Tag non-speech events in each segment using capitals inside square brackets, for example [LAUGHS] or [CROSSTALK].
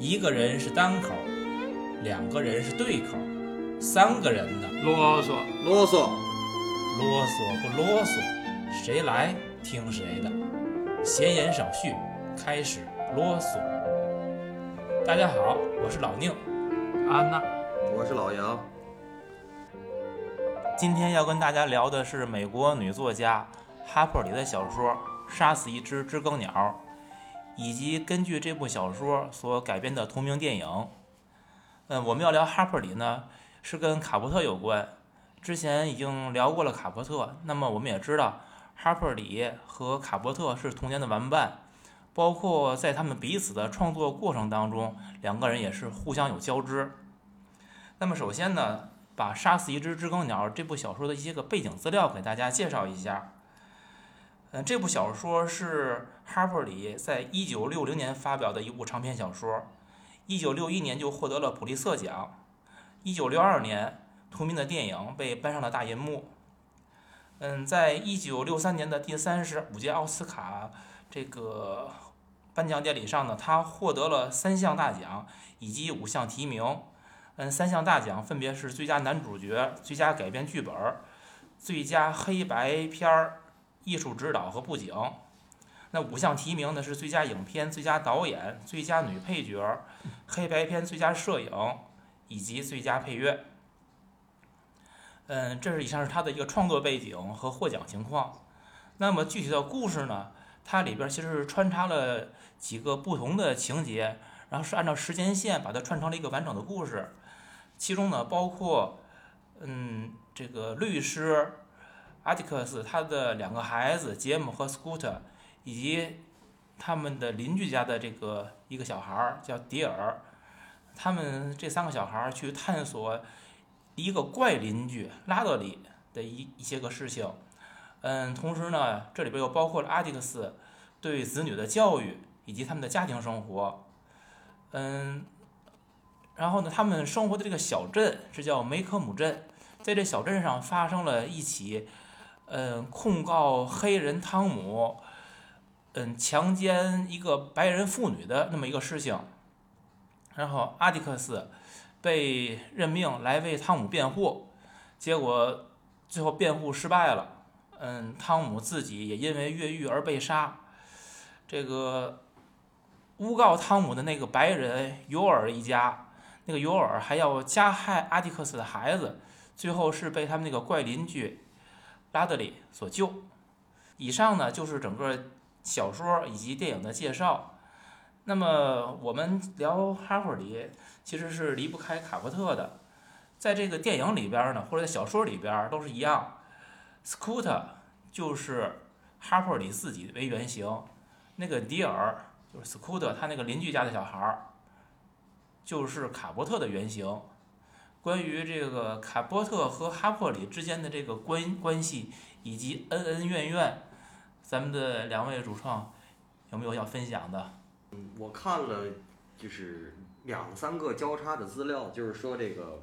一个人是单口，两个人是对口，三个人呢？啰嗦，啰嗦，啰嗦不啰嗦？谁来听谁的？闲言少叙，开始啰嗦。大家好，我是老宁。安娜，我是老杨。今天要跟大家聊的是美国女作家哈珀里的小说《杀死一只知更鸟》，以及根据这部小说所改编的同名电影。嗯，我们要聊哈珀里呢，是跟卡波特有关。之前已经聊过了卡波特，那么我们也知道哈珀里和卡波特是童年的玩伴，包括在他们彼此的创作过程当中，两个人也是互相有交织。那么首先呢，把《杀死一只知更鸟》这部小说的一些个背景资料给大家介绍一下。嗯，这部小说是哈珀里在一九六零年发表的一部长篇小说，一九六一年就获得了普利策奖，一九六二年同名的电影被搬上了大银幕。嗯，在一九六三年的第三十五届奥斯卡这个颁奖典礼上呢，他获得了三项大奖以及五项提名。嗯，三项大奖分别是最佳男主角、最佳改编剧本、最佳黑白片儿艺术指导和布景。那五项提名呢是最佳影片、最佳导演、最佳女配角、黑白片最佳摄影以及最佳配乐。嗯，这是以上是他的一个创作背景和获奖情况。那么具体的故事呢，它里边其实是穿插了几个不同的情节，然后是按照时间线把它串成了一个完整的故事。其中呢，包括，嗯，这个律师阿迪克斯他的两个孩子杰姆和斯库特，以及他们的邻居家的这个一个小孩儿叫迪尔，他们这三个小孩儿去探索一个怪邻居拉德里的一一些个事情，嗯，同时呢，这里边又包括了阿迪克斯对子女的教育以及他们的家庭生活，嗯。然后呢，他们生活的这个小镇是叫梅科姆镇，在这小镇上发生了一起，嗯，控告黑人汤姆，嗯，强奸一个白人妇女的那么一个事情。然后阿迪克斯被任命来为汤姆辩护，结果最后辩护失败了，嗯，汤姆自己也因为越狱而被杀。这个诬告汤姆的那个白人尤尔一家。那个尤尔还要加害阿迪克斯的孩子，最后是被他们那个怪邻居拉德里所救。以上呢就是整个小说以及电影的介绍。那么我们聊哈珀里，其实是离不开卡伯特的。在这个电影里边呢，或者在小说里边都是一样。斯库特就是哈珀里自己为原型，那个迪尔就是斯库特他那个邻居家的小孩儿。就是卡伯特的原型。关于这个卡波特和哈珀里之间的这个关关系以及恩恩怨怨，咱们的两位主创有没有要分享的？嗯，我看了就是两三个交叉的资料，就是说这个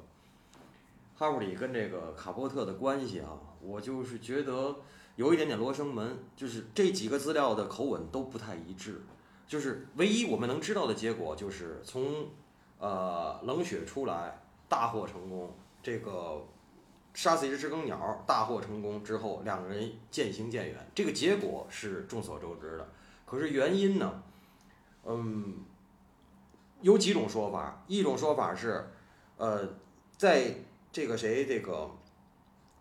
哈珀里跟这个卡波特的关系啊，我就是觉得有一点点罗生门，就是这几个资料的口吻都不太一致。就是唯一我们能知道的结果，就是从呃，冷血出来，大获成功。这个杀死一只知更鸟，大获成功之后，两个人渐行渐远。这个结果是众所周知的。可是原因呢？嗯，有几种说法。一种说法是，呃，在这个谁这个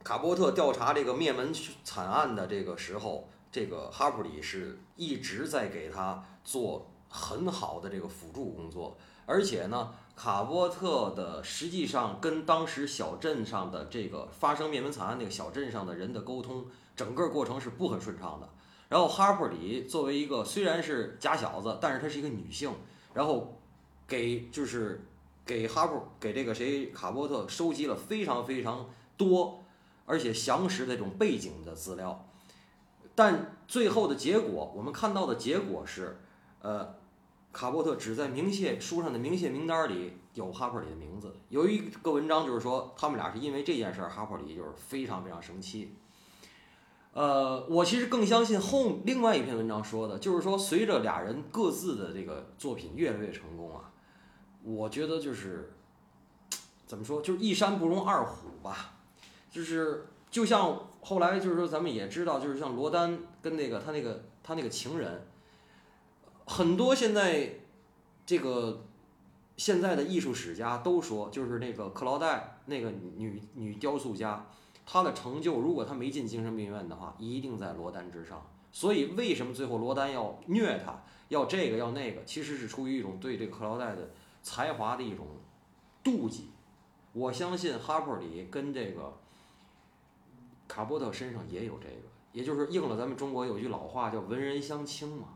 卡波特调查这个灭门惨案的这个时候，这个哈普里是一直在给他做很好的这个辅助工作。而且呢，卡波特的实际上跟当时小镇上的这个发生灭门惨案那个小镇上的人的沟通，整个过程是不很顺畅的。然后哈珀里作为一个虽然是假小子，但是她是一个女性，然后给就是给哈珀给这个谁卡波特收集了非常非常多而且详实的这种背景的资料，但最后的结果，我们看到的结果是，呃。卡波特只在明谢书上的明谢名单里有哈珀里的名字。有一个文章就是说，他们俩是因为这件事儿，哈珀里就是非常非常生气。呃，我其实更相信后另外一篇文章说的，就是说随着俩人各自的这个作品越来越成功啊，我觉得就是怎么说，就是一山不容二虎吧，就是就像后来就是说咱们也知道，就是像罗丹跟那个他那个他那个情人，很多现在这个现在的艺术史家都说，就是那个克劳黛那个女女雕塑家，她的成就如果她没进精神病院的话，一定在罗丹之上。所以为什么最后罗丹要虐她，要这个要那个，其实是出于一种对这个克劳黛的才华的一种妒忌。我相信哈珀里跟这个卡波特身上也有这个，也就是应了咱们中国有句老话叫“文人相轻”嘛。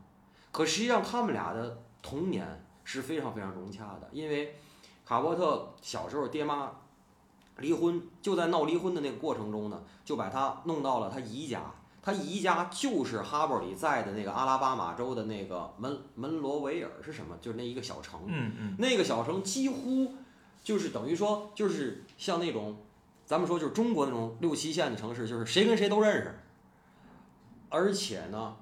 可实际上他们俩的童年是非常非常融洽的，因为卡波特小时候爹妈离婚，就在闹离婚的那个过程中呢，就把他弄到了他姨家。他姨家就是哈伯里在的那个阿拉巴马州的那个门门罗维尔是什么？就是那一个小城。嗯嗯，那个小城几乎就是等于说，就是像那种咱们说就是中国那种六七线的城市，就是谁跟谁都认识。而且呢，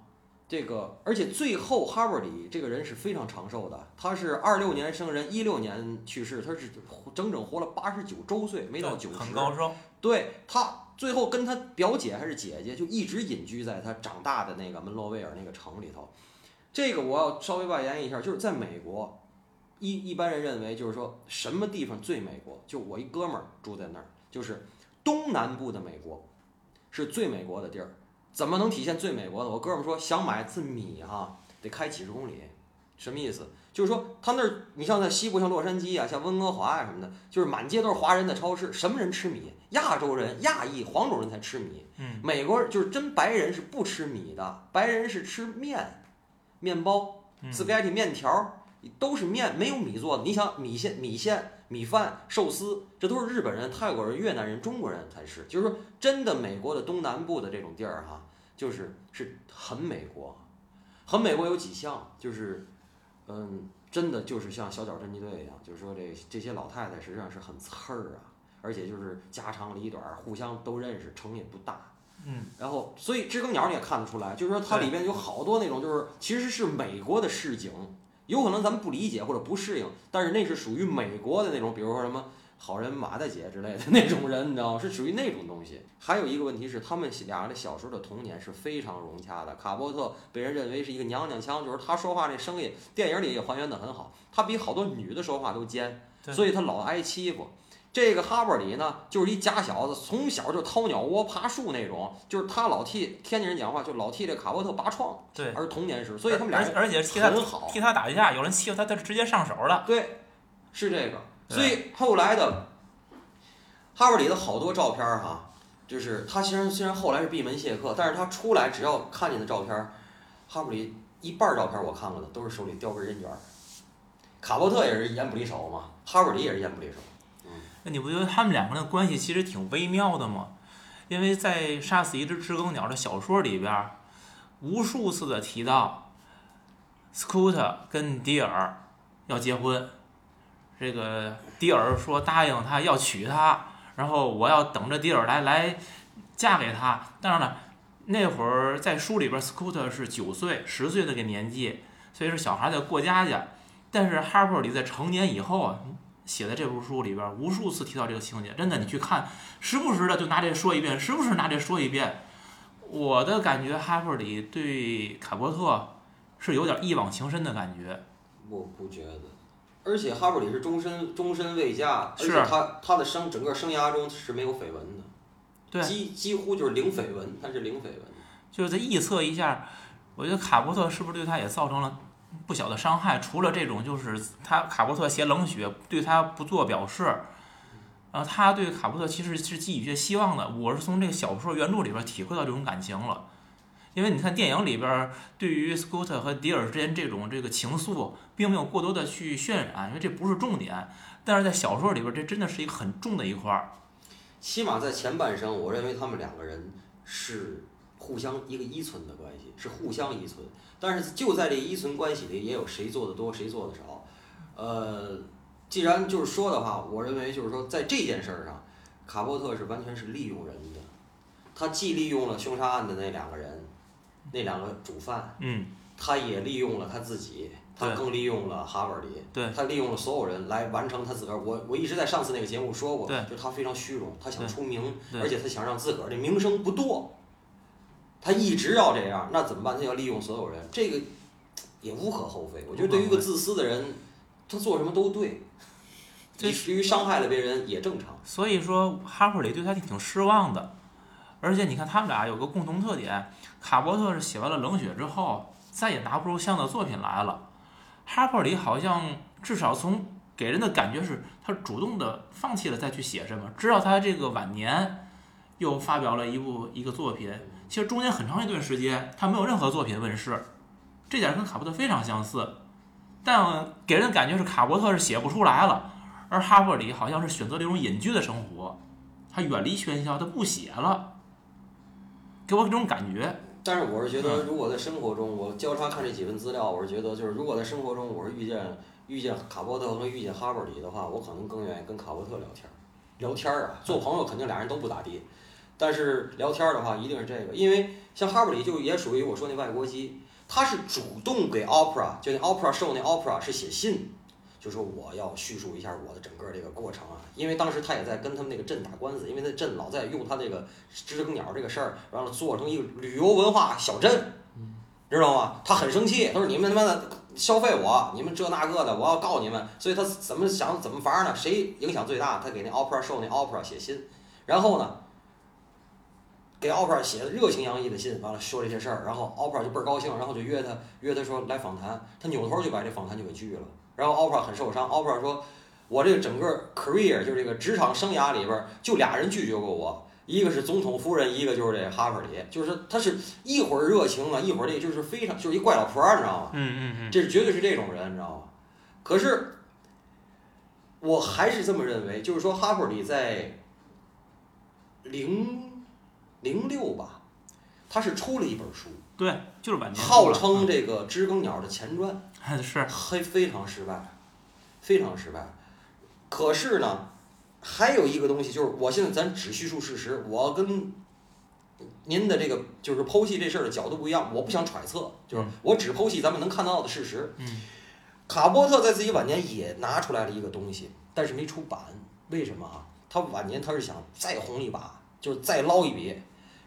这个而且最后哈伯里这个人是非常长寿的，他是二六年生人，一六年去世，他是整整活了八十九周岁，没到九十。很高寿。对他最后跟他表姐还是姐姐，就一直隐居在他长大的那个门罗维尔那个城里头。这个我要稍微外延一下，就是在美国，一一般人认为就是说什么地方最美国？就我一哥们儿住在那儿，就是东南部的美国是最美国的地儿。怎么能体现最美国的？我哥们儿说想买次米哈、得开几十公里，什么意思？就是说他那儿，你像在西部，像洛杉矶啊，像温哥华啊什么的，就是满街都是华人的超市，什么人吃米？亚洲人、亚裔、黄种人才吃米。嗯，美国人就是真白人是不吃米的，白人是吃面、面包、嗯 spaghetti 面条，都是面，没有米做的。你想米线、米线、米饭、寿司，这都是日本人、泰国人、越南人、中国人才吃。就是说，真的美国的东南部的这种地儿哈，就是是很美国，很美国有几项，就是嗯，真的就是像小脚侦缉队一样，就是说这这些老太太实际上是很刺儿啊，而且就是家长里短，互相都认识，城也不大。嗯，然后，所以知更鸟你也看得出来，就是说它里边有好多那种，就是其实是美国的市井，有可能咱们不理解或者不适应，但是那是属于美国的那种，比如说什么好人马大姐之类的那种人，你知道吗？是属于那种东西。还有一个问题是，他们俩人小时候的童年是非常融洽的。卡波特被人认为是一个娘娘腔，就是他说话那声音，电影里也还原得很好，他比好多女的说话都尖，所以他老挨欺负。这个哈伯里呢，就是一假小子，从小就掏鸟窝、爬树那种，就是他老替天津人讲话，就老替这卡波特拔创，对，而童年时，所以他们俩而而且替他很好，替他打一架，有人欺负他，他是直接上手了。对，是这个。所以后来的哈伯里的好多照片儿哈，就是他虽然虽然后来是闭门谢客，但是他出来只要看见的照片儿，哈伯里一半照片我看过的都是手里叼根烟卷儿。卡伯特也是烟不离手嘛，哈伯里也是烟不离手。那你不觉得他们两个人的关系其实挺微妙的吗？因为在《杀死一只知更鸟》的小说里边，无数次的提到斯库特跟迪尔要结婚，这个迪尔说答应他要娶她，然后我要等着迪尔来来嫁给他。当然了，那会儿在书里边，斯库特是九岁、十岁的个年纪，所以说小孩在过家家。但是哈珀里在成年以后啊，写在这部书里边，无数次提到这个情节，真的，你去看，时不时的就拿这说一遍，时不时拿这说一遍。我的感觉，哈珀里对卡伯特是有点一往情深的感觉。我不觉得，而且哈伯里是终身终身未嫁，而是且他他的生整个生涯中是没有绯闻的，对几几乎就是零绯闻，他是零绯闻。就是在臆测一下，我觉得卡伯特是不是对他也造成了不小的伤害？除了这种，就是他卡波特写冷血，对他不做表示，然后他对卡波特其实是寄予一些希望的。我是从这个小说原著里边体会到这种感情了。因为你看电影里边对于斯库特和迪尔之间这种这个情愫，并没有过多的去渲染，因为这不是重点。但是在小说里边，这真的是一个很重的一块儿。起码在前半生，我认为他们两个人是互相一个依存的关系，是互相依存。但是就在这依存关系里，也有谁做的多，谁做的少。呃，既然就是说的话，我认为就是说，在这件事儿上，卡波特是完全是利用人的。他既利用了凶杀案的那两个人，那两个主犯，嗯，他也利用了他自己，他更利用了哈伯里，对他利用了所有人来完成他自个儿。我我一直在上次那个节目说过，对就他非常虚荣，他想出名，而且他想让自个儿的名声不堕，他一直要这样，那怎么办？他要利用所有人，这个也无可厚非。我觉得对于一个自私的人，他做什么都对，至于伤害了别人也正常。所以说哈珀里对他挺失望的，而且你看他们俩有个共同特点，卡伯特是写完了《冷血》之后再也拿不出像样的作品来了，哈珀里好像至少从给人的感觉是他主动的放弃了再去写什么，直到他这个晚年又发表了一部一个作品，其实中间很长一段时间他没有任何作品问世，这点跟卡伯特非常相似，但给人的感觉是卡伯特是写不出来了。而哈珀里好像是选择了一种隐居的生活，他远离喧嚣，他不写了，给我这种感觉。但是我是觉得，如果在生活中，我交叉看这几份资料，我是觉得，就是如果在生活中我是遇见遇见卡波特和遇见哈伯里的话，我可能更愿意跟卡波特聊天儿。聊天儿啊，做朋友肯定俩人都不咋地，但是聊天的话，一定是这个，因为像哈布里就也属于我说那外国机，他是主动给 Opera，就那 Opera 受那 Opera 是写信，就说我要叙述一下我的整个这个过程啊，因为当时他也在跟他们那个镇打官司，因为那镇老在用他这个知更鸟这个事儿，完了做成一个旅游文化小镇，知道吗？他很生气，他说你们他妈的消费我，你们这那个的，我要告你们。所以他怎么想怎么法儿呢？谁影响最大？他给那 Opera Show 那 Opera 写信，然后呢，给 Opera 写的热情洋溢的信，完了说这些事儿，然后 Opera 就倍儿高兴，然后就约他约他说来访谈，他扭头就把这访谈就给拒了。然后 Opera 很受伤，Opera 说：“我这个整个 career 就是这个职场生涯里边儿，就俩人拒绝过我，一个是总统夫人，一个就是这哈珀里，就是他是一会儿热情啊，一会儿这就是非常就是一怪老婆儿，你知道吗？嗯嗯嗯，这是绝对是这种人，你知道吗？可是我还是这么认为，就是说哈珀里在零零六吧，他是出了一本书，对，就是晚年号称这个知更鸟的前传。[LAUGHS] 嗯是非非常失败，非常失败。可是呢，还有一个东西就是，我现在咱只叙述事实，我跟您的这个就是剖析这事儿的角度不一样，我不想揣测，就是我只剖析咱们能看到的事实。嗯卡波特在自己晚年也拿出来了一个东西，但是没出版，为什么啊？他晚年他是想再红一把，就是再捞一笔。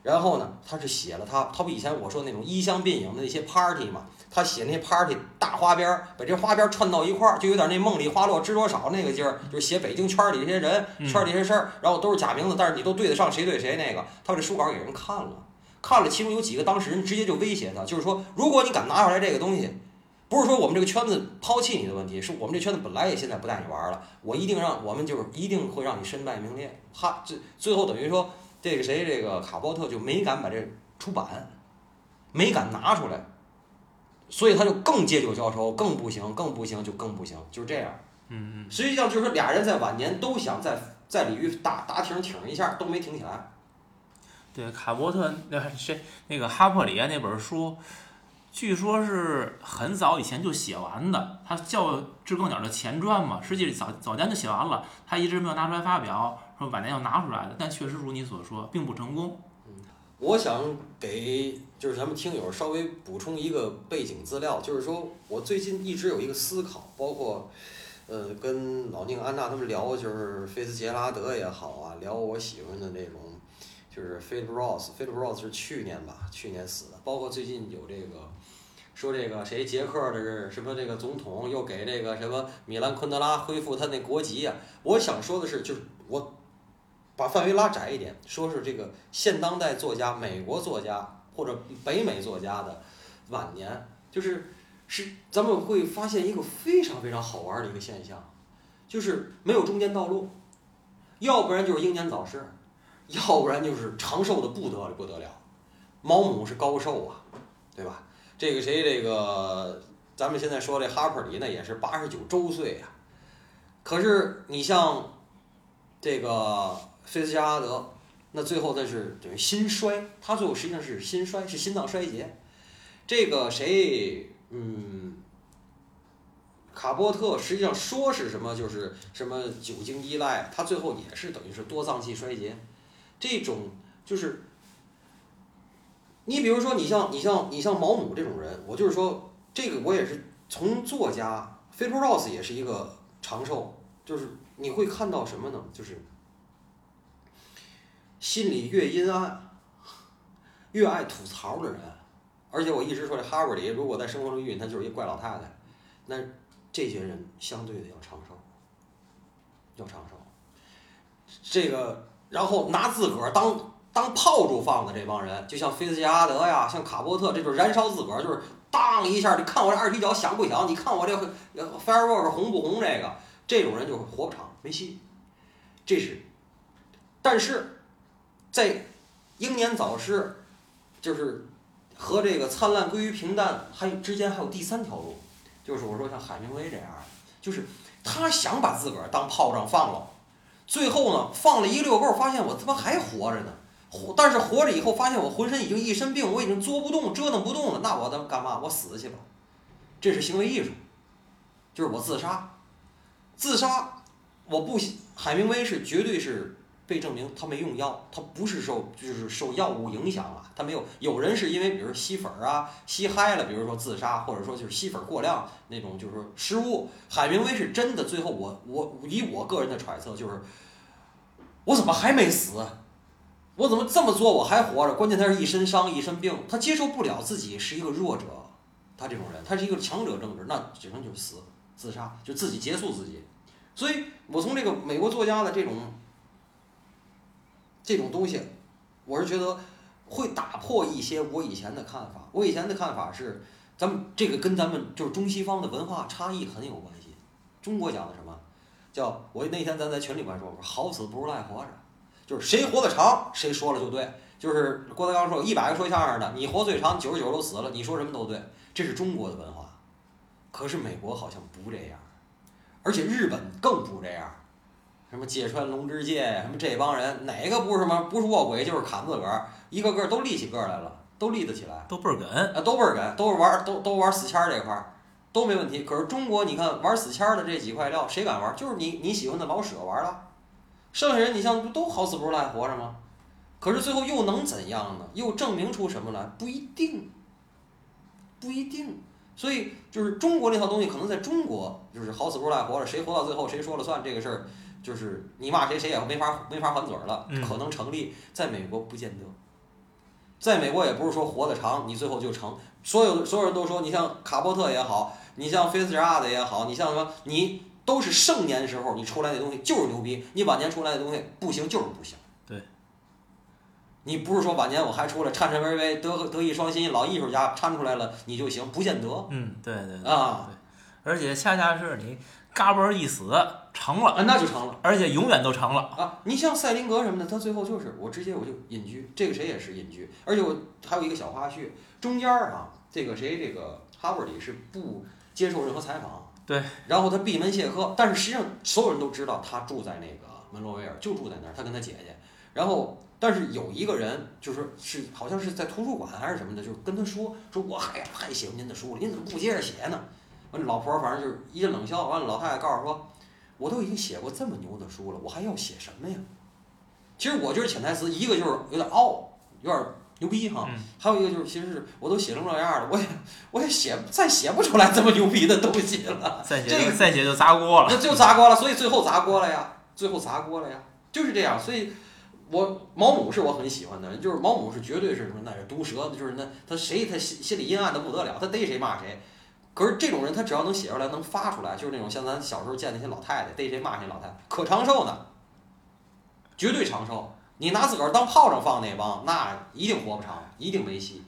然后呢，他是写了他，他不以前我说那种衣香鬓影的那些 party 嘛，他写那些 party 大花边儿，把这花边儿串到一块儿，就有点那梦里花落知多少那个劲儿，就是写北京圈儿里这些人、嗯圈儿里这些事儿，然后都是假名字，但是你都对得上谁对谁那个。他把这书稿给人看了，看了，其中有几个当事人直接就威胁他，就是说，如果你敢拿出来这个东西，不是说我们这个圈子抛弃你的问题，是我们这圈子本来也现在不带你玩儿了，我一定让我们就是一定会让你身败名裂。哈，最最后等于说。这个谁，这个卡波特就没敢把这出版，没敢拿出来，所以他就更借酒浇愁，更不行，更不行，就更不行，就是这样。嗯嗯，实际上就是说，俩人在晚年都想在在鲤鱼打打挺挺一下，都没挺起来。对，卡伯特那谁那个哈珀里啊那本书，据说是很早以前就写完的，他叫《知更鸟》的前传嘛，实际早早年就写完了，他一直没有拿出来发表，说晚年要拿出来的，但确实如你所说，并不成功。我想给就是咱们听友稍微补充一个背景资料，就是说我最近一直有一个思考，包括呃跟老宁、安娜他们聊，就是菲茨杰拉德也好啊，聊我喜欢的那种，就是 Philip Roth，Philip Roth 是去年吧，去年死的，包括最近有这个。说这个谁捷克的是什么这个总统又给这个什么米兰昆德拉恢复他那国籍呀、我想说的是，就是我把范围拉窄一点，说是这个现当代作家、美国作家或者北美作家的晚年，就是是咱们会发现一个非常非常好玩的一个现象，就是没有中间道路，要不然就是英年早逝，要不然就是长寿的不得了不得了。毛姆是高寿啊，对吧？这个谁，这个咱们现在说这哈珀里呢，也是八十九周岁呀、可是你像这个菲茨加拉德，那最后他是等于心衰，他最后实际上是心衰，是心脏衰竭。这个谁，嗯，卡波特实际上说是什么，就是什么酒精依赖，他最后也是等于是多脏器衰竭。这种就是，你比如说，你像你像你像毛姆这种人，我就是说，这个我也是从作家 f e d o r Ross 也是一个长寿，就是你会看到什么呢？就是心里越阴暗，越爱吐槽的人。而且我一直说这哈佛里，如果在生活中遇见他，就是一怪老太太。那这些人相对的要长寿，要长寿。这个，然后拿自个儿当当炮竹放的这帮人，就像菲茨杰拉德呀，像卡波特，这就是燃烧自个儿，就是当一下，你看我这二踢脚响不响？你看我这 firework 红不红？这个这种人就活不长，没戏。这是，但是在英年早逝，就是和这个灿烂归于平淡，还有之间还有第三条路，就是我说像海明威这样，就是他想把自个儿当炮仗放了。最后呢，放了一溜够，发现我他妈还活着呢。活，但是活着以后发现我浑身已经一身病，我已经作不动、折腾不动了。那我能干嘛？我死去吧。这是行为艺术，就是我自杀。自杀，我不，海明威是绝对是被证明他没用药，他不是受就是受药物影响了，他没有。有人是因为比如吸粉儿啊，吸嗨了，比如说自杀，或者说就是吸粉过量那种，就是失误。海明威是真的，最后我我以我个人的揣测就是。我怎么还没死？我怎么这么做我还活着？关键他是一身伤一身病，他接受不了自己是一个弱者，他这种人，他是一个强者政治，那只能就是死自杀，就自己结束自己。所以我从这个美国作家的这种这种东西，我是觉得会打破一些我以前的看法。我以前的看法是，咱们这个跟咱们就是中西方的文化差异很有关系。中国讲的什么？叫我那天咱在群里边说，我说好死不如赖活着，就是谁活得长，谁说了就对。就是郭德纲说，一百个说相声的，你活最长，九十九都死了，你说什么都对。这是中国的文化，可是美国好像不这样，而且日本更不这样。什么芥川龙之介，什么这帮人，哪个不是什么？不是卧轨就是砍自个儿，一个个都立起个来了，都立得起来，都倍儿梗啊，都倍儿梗，都是玩都都玩死签儿这块儿。都没问题，可是中国你看玩死签儿的这几块料，谁敢玩？就是你你喜欢的老舍玩了，剩下人你像不都好死不如赖活着吗？可是最后又能怎样呢？又证明出什么来？不一定，不一定。所以就是中国那套东西，可能在中国就是好死不如赖活着，谁活到最后谁说了算这个事儿，就是你骂谁谁也没法没法还嘴了，可能成立。在美国不见得，在美国也不是说活得长你最后就成。所有的所有人都说，你像卡波特也好。你像菲茨杰拉德也好，你像什么，你都是盛年时候你出来的东西就是牛逼，你晚年出来的东西不行就是不行。对。你不是说晚年我还出来颤颤巍巍、德德艺双馨老艺术家掺出来了你就行，不见得。嗯，对对对。啊。而且恰恰是你嘎嘣一死成了，啊那就成了，而且永远都成了。啊，你像赛林格什么的，他最后就是我直接我就隐居，这个谁也是隐居。而且我还有一个小花絮，中间儿啊，这个谁这个哈伯里是不。接受任何采访，对，然后他闭门谢客，但是实际上所有人都知道他住在那个门罗维尔，就住在那儿，他跟他姐姐。然后，但是有一个人就是是好像是在图书馆还是什么的，就跟他说说我还太喜欢您的书了，您怎么不接着写呢？完，老婆反正就是一阵冷笑。完了，老太太告诉说，我都已经写过这么牛的书了，我还要写什么呀？其实我觉得潜台词一个就是有点傲，有点。牛逼哈，还有一个就是，其实是我都写成这样了，我也我也写再写不出来这么牛逼的东西了。[LAUGHS] 再写这个再写就砸锅了，那就砸锅了，所以最后砸锅了呀，最后砸锅了呀，就是这样。所以，我毛姆是我很喜欢的人，就是毛姆是绝对是什么，那是毒舌，就是那他谁他心心里阴暗的不得了，他逮谁骂谁。可是这种人他只要能写出来，能发出来，就是那种像咱小时候见那些老太太逮谁骂谁老太太，可长寿呢，绝对长寿。你拿自个儿当炮仗放那帮，那一定活不长，一定没戏。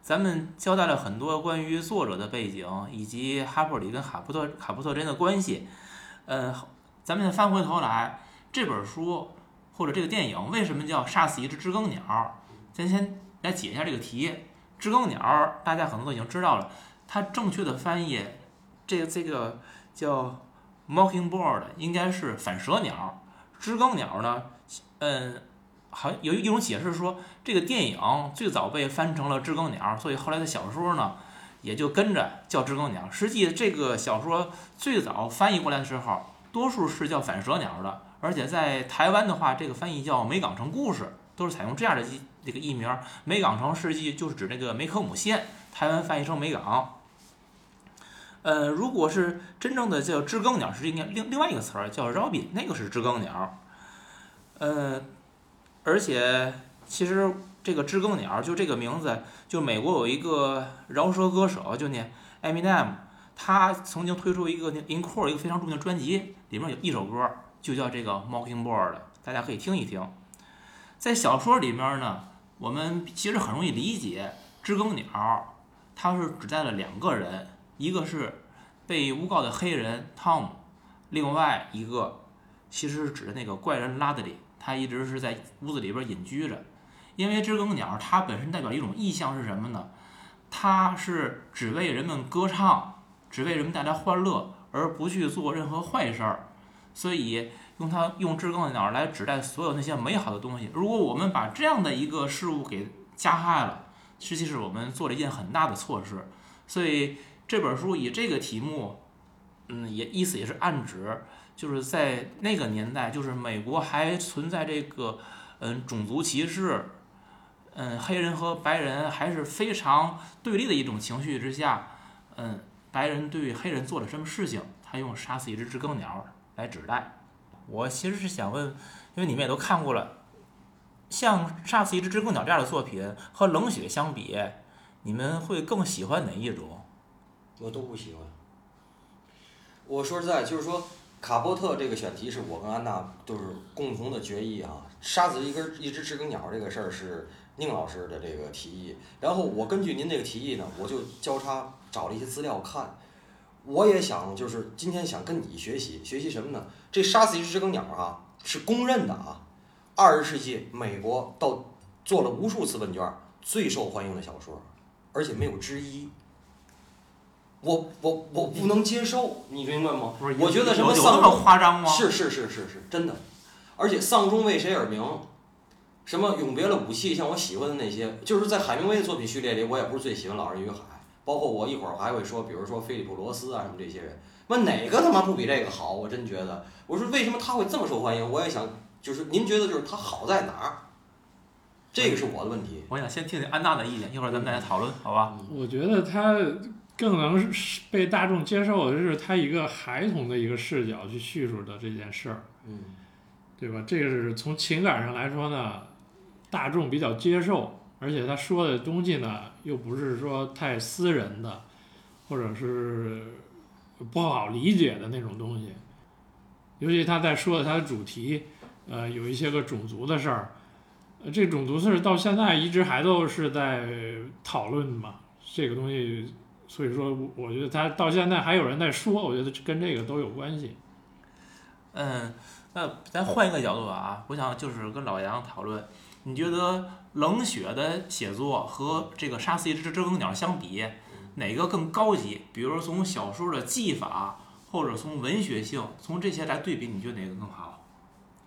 咱们交代了很多关于作者的背景，以及哈珀里跟卡普特卡普特之间的关系。呃，咱们再翻回头来，这本书或者这个电影为什么叫杀死一只知更鸟？咱先来解一下这个题。知更鸟大家可能都已经知道了，它正确的翻译，这个这个叫 mockingbird，应该是反舌鸟。知更鸟呢，嗯。好像有一种解释说，这个电影最早被翻成了知更鸟，所以后来的小说呢也就跟着叫知更鸟。实际这个小说最早翻译过来的时候，多数是叫反舌鸟的，而且在台湾的话，这个翻译叫梅港城故事，都是采用这样的一这个译名。梅港城实际就是指那个梅克姆县，台湾翻译成梅港。呃，如果是真正的叫知更鸟，是应该另另外一个词儿叫 robin，那个是知更鸟。呃，而且其实这个知更鸟就这个名字，就美国有一个饶舌歌手，就那 Eminem，他曾经推出一个那 encore 一个非常著名的专辑，里面有一首歌就叫这个 Mockingbird，大家可以听一听。在小说里面呢，我们其实很容易理解知更鸟，它是指代了两个人，一个是被诬告的黑人汤姆，另外一个其实是指的那个怪人拉德里，他一直是在屋子里边隐居着。因为知更鸟它本身代表一种意象是什么呢？它是只为人们歌唱，只为人们带来欢乐，而不去做任何坏事儿，所以用它用知更鸟来指代所有那些美好的东西。如果我们把这样的一个事物给加害了，实际是我们做了一件很大的错事。所以这本书以这个题目，嗯，也意思也是暗指，就是在那个年代，就是美国还存在这个嗯种族歧视，嗯黑人和白人还是非常对立的一种情绪之下，嗯白人对黑人做了什么事情，他用杀死一只知更鸟来指代。我其实是想问，因为你们也都看过了，像杀死一只知更鸟这样的作品和冷血相比，你们会更喜欢哪一种？我都不喜欢。我说实在，就是说，卡波特这个选题是我跟安娜都是共同的决议啊。杀死一根一只知更鸟这个事儿是宁老师的这个提议，然后我根据您这个提议呢，我就交叉找了一些资料看。我也想就是今天想跟你学习学习什么呢？这杀死一只知更鸟啊，是公认的啊，二十世纪美国到做了无数次问卷，最受欢迎的小说，而且没有之一。我我我不能接受，你明白吗？不是，我觉得什么丧那么夸张吗？是是是是是，真的。而且丧钟为谁而鸣？什么永别了武器，像我喜欢的那些，就是在海明威的作品序列里，我也不是最喜欢《老人与海》，包括我一会儿还会说，比如说菲利普罗斯啊什么这些人，那哪个他妈不比这个好？我真觉得，我说为什么他会这么受欢迎？我也想，就是您觉得就是他好在哪儿？这个是我的问题。我想先听听安娜的意见，一会儿咱们再来讨论，好吧？我觉得他更能是被大众接受的是他一个孩童的一个视角去叙述的这件事儿，嗯对吧？这个是从情感上来说呢，大众比较接受，而且他说的东西呢又不是说太私人的，或者是不好理解的那种东西。尤其他在说的他的主题，呃，有一些个种族的事儿，呃，这种族事儿到现在一直还都是在讨论嘛，这个东西，所以说我我觉得他到现在还有人在说，我觉得跟这个都有关系。嗯，那咱换一个角度啊，我想就是跟老杨讨论，你觉得冷血的写作和这个杀死一只知更鸟相比，哪个更高级？比如说从小说的技法，或者从文学性，从这些来对比，你觉得哪个更好？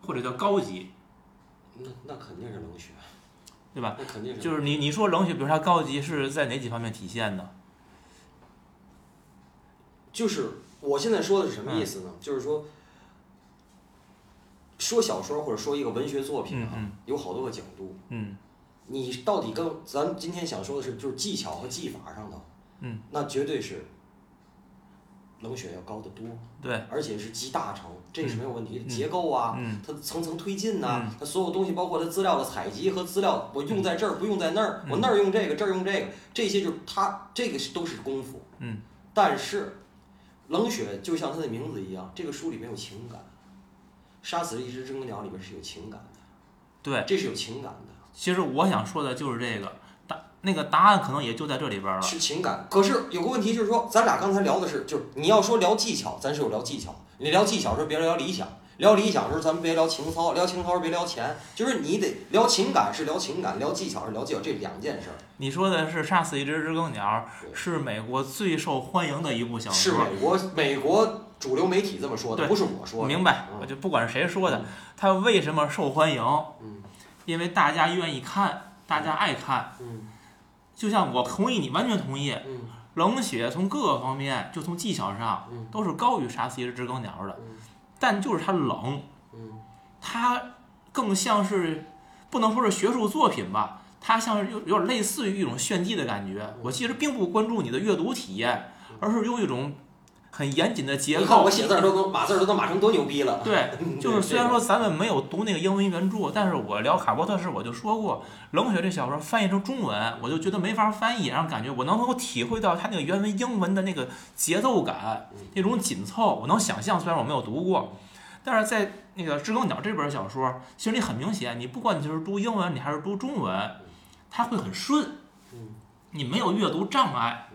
或者叫高级，那那肯定是冷血，对吧？那肯定是就是你你说冷血，比如它高级是在哪几方面体现的？就是我现在说的是什么意思呢？就是说，说小说或者说一个文学作品啊，有好多个角度。嗯你到底跟咱今天想说的是，就是技巧和技法上头，嗯，那绝对是冷血要高得多，对，而且是集大成，这是没有问题。嗯结构啊，嗯它层层推进呐、嗯它所有东西，包括它资料的采集和资料，我用在这儿不用在那儿，嗯我那儿用这个，这儿用这个，这些就是它这个是都是功夫。嗯，但是冷血就像它的名字一样，这个书里面有情感，杀死了一只知更鸟里面是有情感的，对。这是有情感的。其实我想说的就是这个答，那个答案可能也就在这里边了。是情感。可是有个问题就是说，咱俩刚才聊的是，就是你要说聊技巧，咱是有聊技巧；你聊技巧的时候别聊理想，聊理想的时候咱们别聊情操，聊情操时候别聊钱。就是你得聊情感是聊情感，聊技巧是聊技巧，这两件事儿。你说的是《杀死一只知更鸟对》，是美国最受欢迎的一部小说是说。美国美国主流媒体这么说的，不是我说的。明白，嗯我就不管是谁说的，它为什么受欢迎？嗯因为大家愿意看，大家爱看。嗯就像我同意你，完全同意。嗯冷血从各个方面，就从技巧上，嗯都是高于《杀死一只知更鸟》的。嗯但就是它冷，嗯它更像是不能说是学术作品吧，它像是有有点类似于一种炫技的感觉。我其实并不关注你的阅读体验，而是用一种很严谨的结构你看我。写字儿都能码字儿都能码成多牛逼了。对，[LAUGHS] 就是虽然说咱们没有读那个英文原著，但是我聊卡波特时我就说过，冷血这小说翻译成中文，我就觉得没法翻译，然后感觉我能够体会到它那个原文英文的那个节奏感，那种紧凑，我能想象。虽然我没有读过，但是在那个《知更鸟》这本小说，其实你很明显，你不管你就是读英文，你还是读中文，它会很顺，你没有阅读障碍，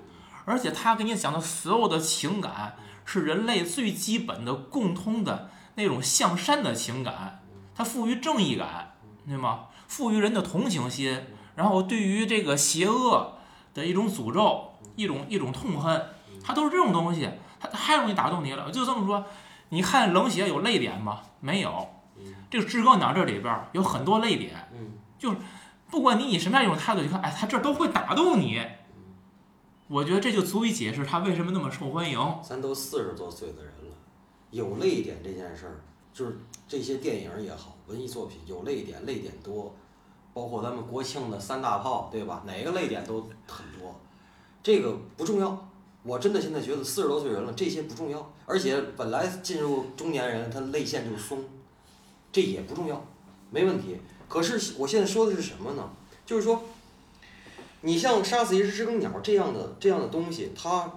而且他给你讲的所有的情感是人类最基本的共通的那种向善的情感，它赋予正义感，对吗？赋予人的同情心，然后对于这个邪恶的一种诅咒，一种一种痛恨，它都是这种东西，它它太容易打动你了。就这么说，你看冷血有泪点吗？没有。这个《至高鸟》这里边儿有很多泪点，就是不管你以什么样一种态度去看，哎，它这都会打动你。我觉得这就足以解释他为什么那么受欢迎。咱都四十多岁的人了，有泪点这件事儿，就是这些电影也好，文艺作品有泪点，泪点多，包括咱们国庆的三大炮，对吧？哪个泪点都很多，这个不重要。我真的现在觉得四十多岁人了，这些不重要，而且本来进入中年人，他泪腺就松，这也不重要，没问题。可是我现在说的是什么呢？就是说，你像《杀死一只知更鸟》这样的这样的东西，它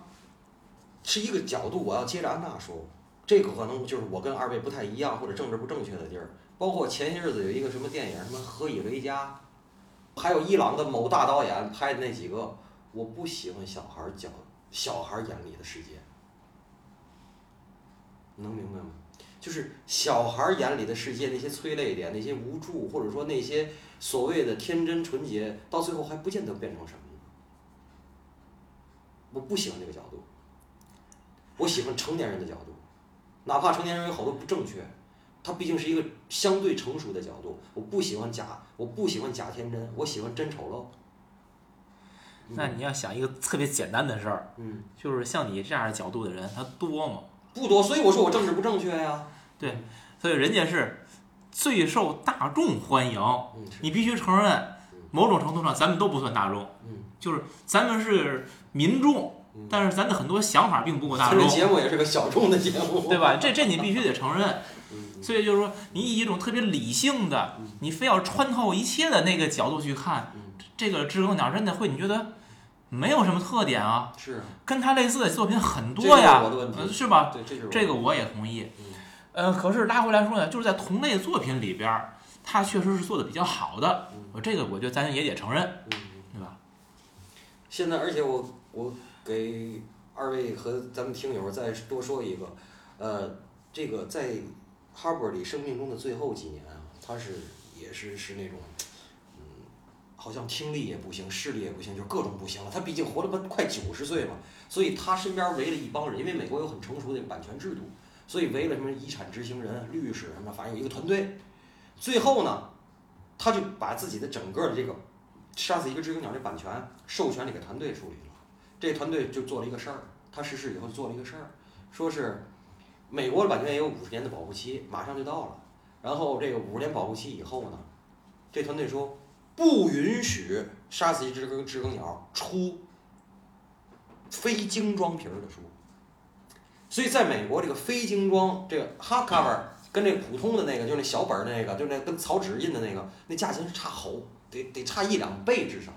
是一个角度，我要接着安娜说，这个可能就是我跟二位不太一样或者政治不正确的地儿。包括前些日子有一个什么电影，什么《何以为家》，还有伊朗的某大导演拍的那几个，我不喜欢小孩儿角小孩儿眼里的世界，能明白吗？就是小孩眼里的世界，那些催泪点，那些无助，或者说那些所谓的天真纯洁，到最后还不见得变成什么呢？我不喜欢这个角度，我喜欢成年人的角度，哪怕成年人有好多不正确，它毕竟是一个相对成熟的角度。我不喜欢假，我不喜欢假天真，我喜欢真丑陋。那你要想一个特别简单的事儿，嗯，就是像你这样的角度的人，他多吗？不多，所以我说我政治不正确呀。所以人家是最受大众欢迎。你必须承认，某种程度上咱们都不算大众，嗯，就是咱们是民众，嗯但是咱的很多想法并不够大众这个，节目也是个小众的节目，对吧？这这你必须得承认。嗯？所以就是说，你以一种特别理性的，你非要穿透一切的那个角度去看嗯，这个知更鸟真的会，你觉得没有什么特点啊？是啊，跟它类似的作品很多呀是吧？对，这就是这个我也同意嗯。呃，可是拉回来说呢，就是在同类作品里边儿，它确实是做的比较好的，这个我觉得咱也得承认，嗯。对吧？现在，而且我我给二位和咱们听友再多说一个，呃，这个在哈勃里生命中的最后几年啊，他是也是是那种，嗯，好像听力也不行，视力也不行，就各种不行了。他毕竟活了快快九十岁嘛，所以他身边围了一帮人，因为美国有很成熟的版权制度，所以围了什么遗产执行人、律师什么，反正有一个团队。最后呢，他就把自己的整个的这个杀死一个知更鸟这版权授权给个团队处理了。这团队就做了一个事儿，他逝世以后做了一个事儿，说是美国的版权也有五十年的保护期，马上就到了。然后这个五十年保护期以后呢，这团队说不允许杀死一只知更鸟出非精装皮儿的书。所以在美国，这个非精装这个 hardcover 跟这个普通的那个，就是那小本儿的那个，就是那跟草纸印的那个，那价钱是差好，得得差一两倍至少。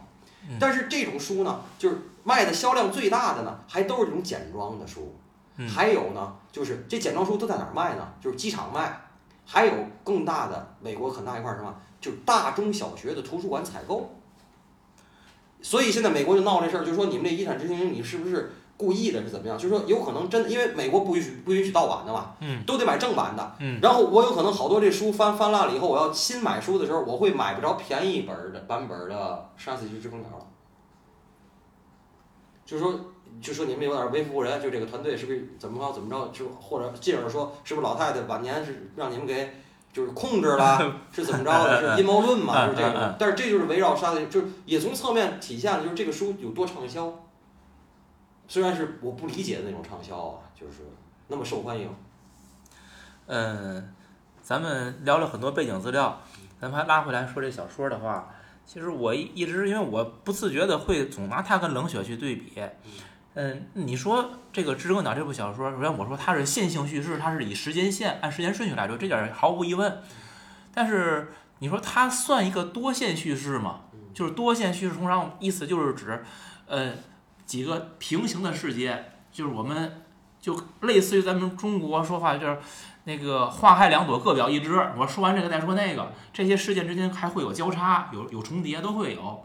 嗯但是这种书呢，就是卖的销量最大的呢，还都是这种简装的书。嗯还有呢，就是这简装书都在哪儿卖呢？就是机场卖，还有更大的美国很大一块儿什么，就是大中小学的图书馆采购。所以现在美国就闹这事儿，就说你们这遗产执行人，你是不是故意的，是怎么样？就是说有可能真的，因为美国不允许不允许盗版的嘛，嗯都得买正版的。嗯然后我有可能好多这书翻翻烂了以后，我要新买书的时候，我会买不着便宜本儿的版本儿的《杀死一只知更鸟》了。就是说，就说你们有点为富不仁，就这个团队是不是怎么着怎么着，就或者进而说是不是老太太晚年是让你们给就是控制了，[LAUGHS] 是怎么着的？是阴谋论嘛？就是这嗯嗯嗯。种但是这就是围绕杀死，就是也从侧面体现了就是这个书有多畅销。虽然是我不理解的那种畅销啊，就是那么受欢迎。嗯，咱们聊了很多背景资料，咱们还拉回来说这小说的话，其实我一一直因为我不自觉的会总拿它跟冷血去对比，嗯，你说这个《知更鸟》这部小说，首先我说它是线性叙事，它是以时间线按时间顺序来说，这点儿毫无疑问。但是你说它算一个多线叙事吗？就是多线叙事，通常意思就是指，呃，几个平行的世界，就是我们就类似于咱们中国说话就是那个花开两朵，各表一枝。我说完这个再说那个，这些事件之间还会有交叉，有有重叠，都会有。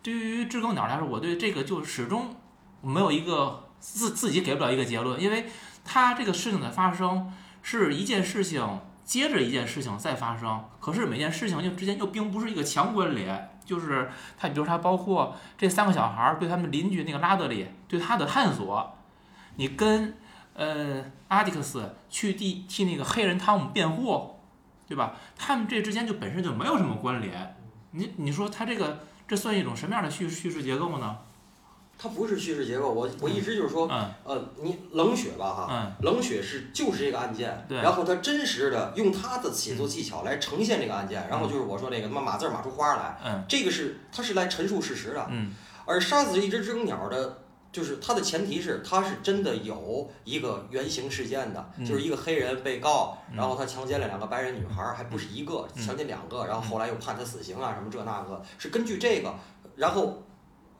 对于知更鸟来说，我对这个就始终没有一个自自己给不了一个结论，因为它这个事情的发生是一件事情接着一件事情再发生，可是每件事情又之间又并不是一个强关联。就是它，比如他包括这三个小孩儿对他们邻居那个拉德里对他的探索，你跟呃阿迪克斯去替替那个黑人汤姆辩护，对吧？他们这之间就本身就没有什么关联。你你说他这个这算一种什么样的叙叙事结构呢？它不是叙事结构，我我一直就是说，嗯。呃，你冷血吧哈，嗯。冷血是就是这个案件，然后他真实的用他的写作技巧来呈现这个案件，然后就是我说那个他妈码字儿码出花来，嗯。这个是他是来陈述事实的，嗯。而杀死一只知更鸟的，就是它的前提是它是真的有一个原型事件的，嗯。就是一个黑人被告，嗯。然后他强奸了两个白人女孩儿，还不是一个，嗯。强奸两个，然后后来又判他死刑啊什么这那个，是根据这个，然后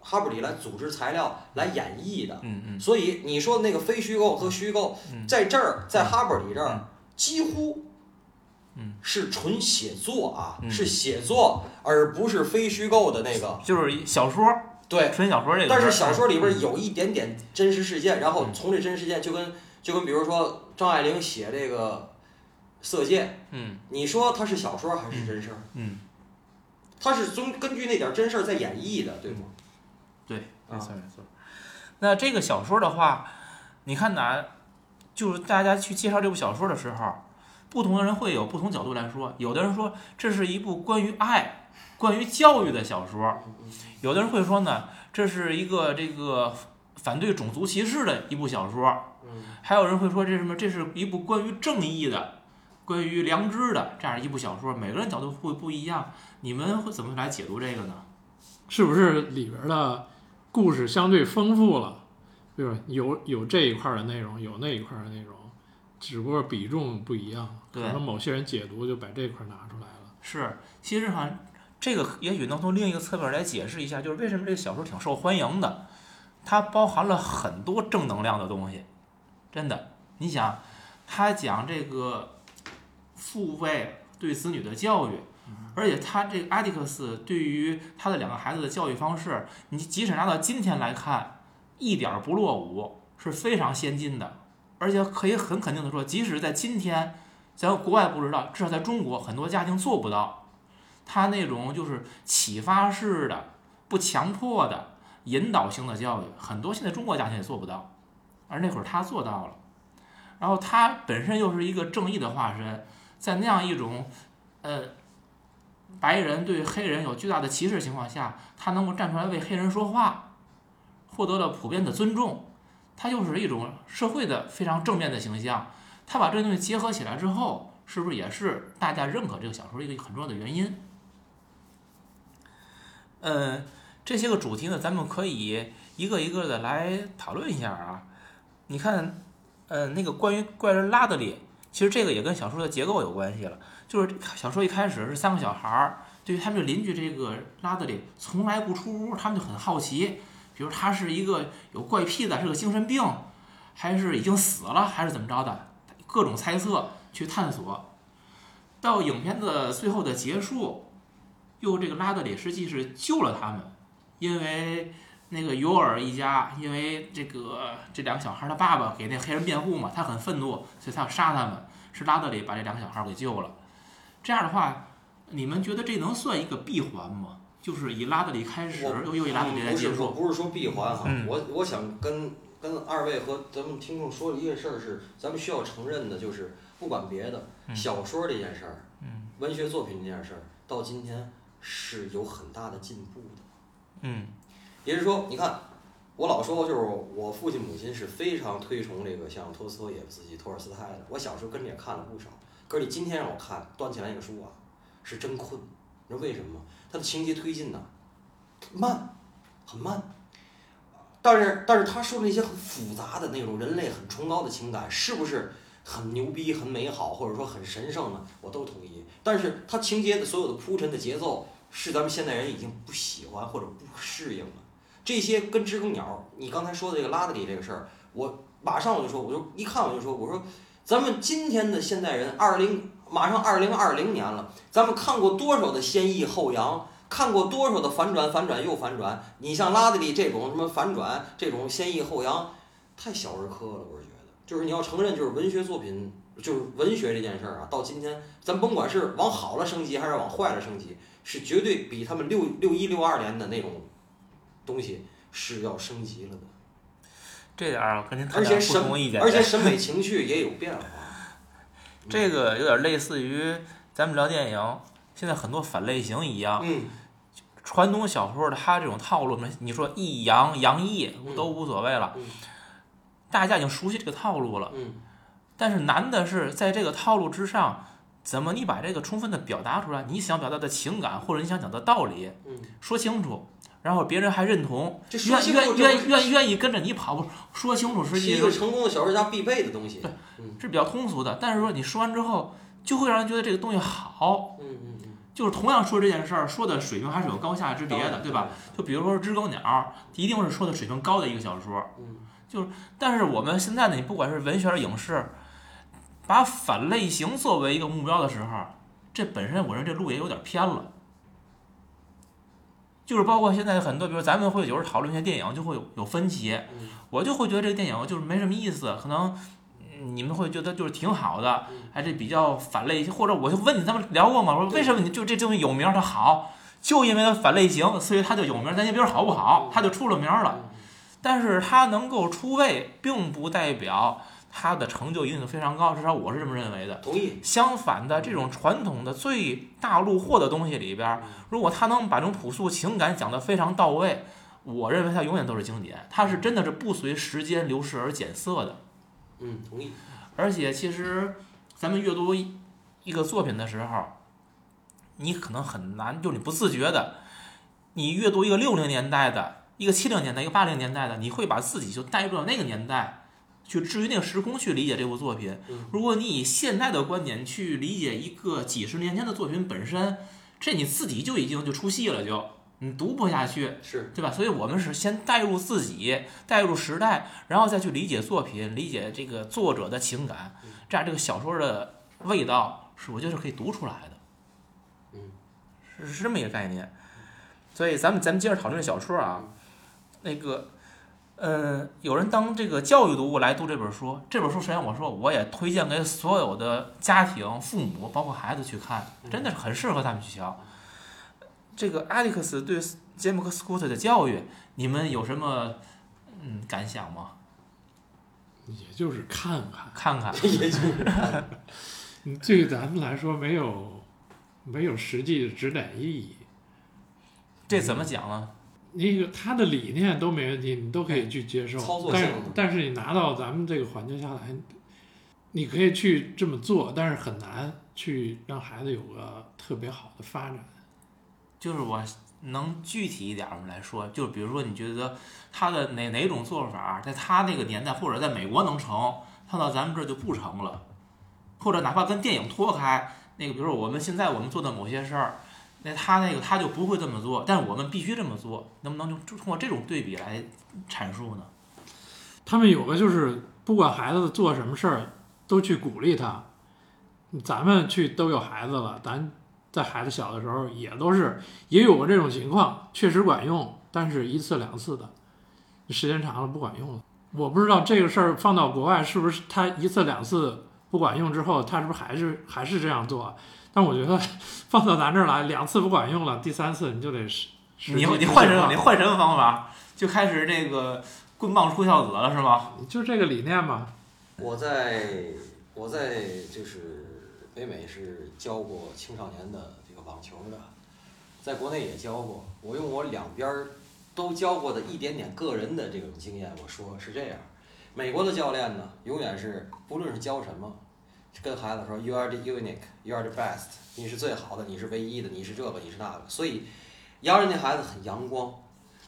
哈布里来组织材料来演绎的。嗯嗯所以你说的那个非虚构和虚构，嗯在这儿，在哈伯里这嗯儿，几乎嗯是纯写作啊，嗯是写作，而不是非虚构的那个。就是小说，对，纯小说这个。但是小说里边嗯有一点点真实事件，然后嗯从这真实事件就跟就跟比如说张爱玲写这个《色戒》，嗯你说它是小说还是真事儿？嗯，它是从根据那点真事儿在演绎的，对吗？对，没啊错没错。那这个小说的话，你看哪，就是大家去介绍这部小说的时候，不同的人会有不同角度来说。有的人说这是一部关于爱、关于教育的小说；有的人会说呢，这是一个这个反对种族歧视的一部小说；嗯还有人会说这是什么？这是一部关于正义的、关于良知的这样一部小说。每个人角度会不一样，你们会怎么来解读这个呢？是不是里边的故事相对丰富了？对吧？有有这一块儿的内容，有那一块儿的内容，只不过比重不一样，可能某些人解读就把这块儿拿出来了。是，其实哈，这个也许能从另一个侧面来解释一下，就是为什么这个小说挺受欢迎的。它包含了很多正能量的东西，真的。你想，他讲这个父辈对子女的教育，而且他这个阿迪克斯对于他的两个孩子的教育方式，你即使拿到今天来看，一点儿不落伍，是非常先进的。而且可以很肯定的说，即使在今天，咱国外不知道，至少在中国很多家庭做不到。他那种就是启发式的、不强迫的、引导性的教育，很多现在中国家庭也做不到，而那会儿他做到了。然后他本身又是一个正义的化身，在那样一种呃白人对黑人有巨大的歧视情况下，他能够站出来为黑人说话，获得了普遍的尊重，他就是一种社会的非常正面的形象。他把这东西结合起来之后，是不是也是大家认可这个小说一个很重要的原因？嗯，这些个主题呢，咱们可以一个一个的来讨论一下啊。你看，呃，那个关于怪人拉德里，其实这个也跟小说的结构有关系了。就是小说一开始是三个小孩儿，对于他们的邻居这个拉德里从来不出屋，他们就很好奇，比如他是一个有怪癖的，是个精神病，还是已经死了，还是怎么着的，各种猜测去探索。到影片的最后的结束，又这个拉德里实际是救了他们，因为那个尤尔一家，因为这个这两个小孩儿他爸爸给那黑人辩护嘛，他很愤怒，所以他要杀他们，是拉德里把这两个小孩儿给救了。这样的话，你们觉得这能算一个闭环吗？就是以拉德里开始，又又以拉德里来不是说结束。不是说闭环哈，嗯我我想跟跟二位和咱们听众说的一件事儿是，咱们需要承认的，就是不管别的，嗯小说这件事儿，嗯文学作品这件事儿，到今天是有很大的进步的。嗯也就是说，你看，我老说就是我父亲母亲是非常推崇这个像托斯托耶夫斯基、托尔斯泰的。我小时候跟着也看了不少，可是你今天让我看，端起来那个书啊，是真困。你知道为什么吗？它的情节推进呢，慢，很慢。但是但是他说的那些很复杂的那种人类很崇高的情感，是不是很牛逼、很美好，或者说很神圣呢？我都同意。但是他情节的所有的铺陈的节奏，是咱们现代人已经不喜欢或者不适应了。这些跟知更鸟，你刚才说的这个拉德里这个事儿，我马上我就说，我就一看我就说，我说咱们今天的现代人，二零马上二零二零年了，咱们看过多少的先抑后扬，看过多少的反转，反转又反转。你像拉德里这种什么反转，这种先抑后扬，太小儿科了，我是觉得。就是你要承认，就是文学作品，就是文学这件事儿啊，到今天，咱甭管是往好了升级还是往坏了升级，是绝对比他们六六一六二年的那种东西是要升级了的。这点儿跟您谈而且点不审同意见。而且审美情趣也有变化。[LAUGHS] 这个有点类似于咱们聊电影，现在很多反类型一样。嗯传统小说的它这种套路，你说抑扬扬抑都无所谓了，嗯大家已经熟悉这个套路了。嗯但是难的是在这个套路之上，怎么你把这个充分的表达出来？你想表达的情感或者你想讲的道理嗯，说清楚，然后别人还认同，愿愿愿愿愿意跟着你跑，步说清楚，实是一个成功的小说家必备的东西。对嗯是比较通俗的。但是说你说完之后，就会让人觉得这个东西好，嗯嗯嗯，就是同样说这件事儿，说的水平还是有高下之别的，对吧？？就比如说《知更鸟》，一定是说的水平高的一个小说。嗯但是我们现在呢，你不管是文学还是影视，把反类型作为一个目标的时候，这本身我认为这路也有点偏了。就是包括现在很多，比如咱们会有时候讨论一些电影，就会有有分歧，嗯我就会觉得这个电影就是没什么意思，可能嗯你们会觉得就是挺好的，嗯还是比较反类型，或者我就问你，咱们聊过吗？我说为什么你就这东西有名儿它好，就因为它反类型，所以它就有名儿。咱先别说好不好，它就出了名儿了。嗯但是它能够出位，并不代表它的成就一定非常高，至少我是这么认为的。同意。相反的，这种传统的最大路货的东西里边儿，如果他能把这种朴素情感讲得非常到位，我认为他永远都是经典。他是真的是不随时间流逝而减色的。嗯，同意。而且其实咱们阅读一一个作品的时候，你可能很难，就你不自觉的，你阅读一个六零年代的、一个七零年代、一个八零年代的，你会把自己就带入到那个年代，去至于那个时空去理解这部作品嗯。如果你以现代的观点去理解一个几十年前的作品本身，这你自己就已经就出戏了就，你读不下去。是。对吧？所以我们是先带入自己，带入时代，然后再去理解作品，理解这个作者的情感，这样这个小说的味道是我觉得是可以读出来的。嗯，是是这么一个概念。所以咱们咱们接着讨论小说啊，那个，嗯，有人当这个教育读物来读这本书，这本书首先我说我也推荐给所有的家庭、父母，包括孩子去看，真的是很适合他们去瞧。这个艾利克斯对杰姆克斯库特的教育，你们有什么嗯感想吗？也就是看看，看看，[LAUGHS] 也就是嗯这个咱们来说没有没有实际的指点意义。这怎么讲呢？那个他的理念都没问题，你都可以去接受。操作但是但是你拿到咱们这个环境下来，你可以去这么做，但是很难去让孩子有个特别好的发展。就是我能具体一点儿来说，就比如说你觉得他的哪哪种做法，在他那个年代或者在美国能成，他到咱们这儿就不成了，或者哪怕跟电影脱开，那个比如说我们现在我们做的某些事儿，那他那个他就不会这么做，但我们必须这么做，能不能就通过这种对比来阐述呢？他们有个就是不管孩子做什么事儿，都去鼓励他。咱们去都有孩子了，咱在孩子小的时候也都是也有过这种情况，确实管用，但是一次两次的，时间长了不管用了。我不知道这个事儿放到国外是不是他一次两次不管用之后，他是不是还是还是这样做？但我觉得 [LAUGHS] 放到咱这儿来，两次不管用了，第三次你就得实实你你换什么？你换什么方法？就开始这个棍棒出孝子了是吗？就这个理念嘛。我在我在就是北美是教过青少年的这个网球的，在国内也教过。我用我两边儿都教过的一点点个人的这种经验，我说是这样：美国的教练呢，永远是不论是教什么，跟孩子说 “You are the unique, you are the best”，你是最好的，你是唯一的，你是这个，你是那个。所以，洋人家孩子很阳光，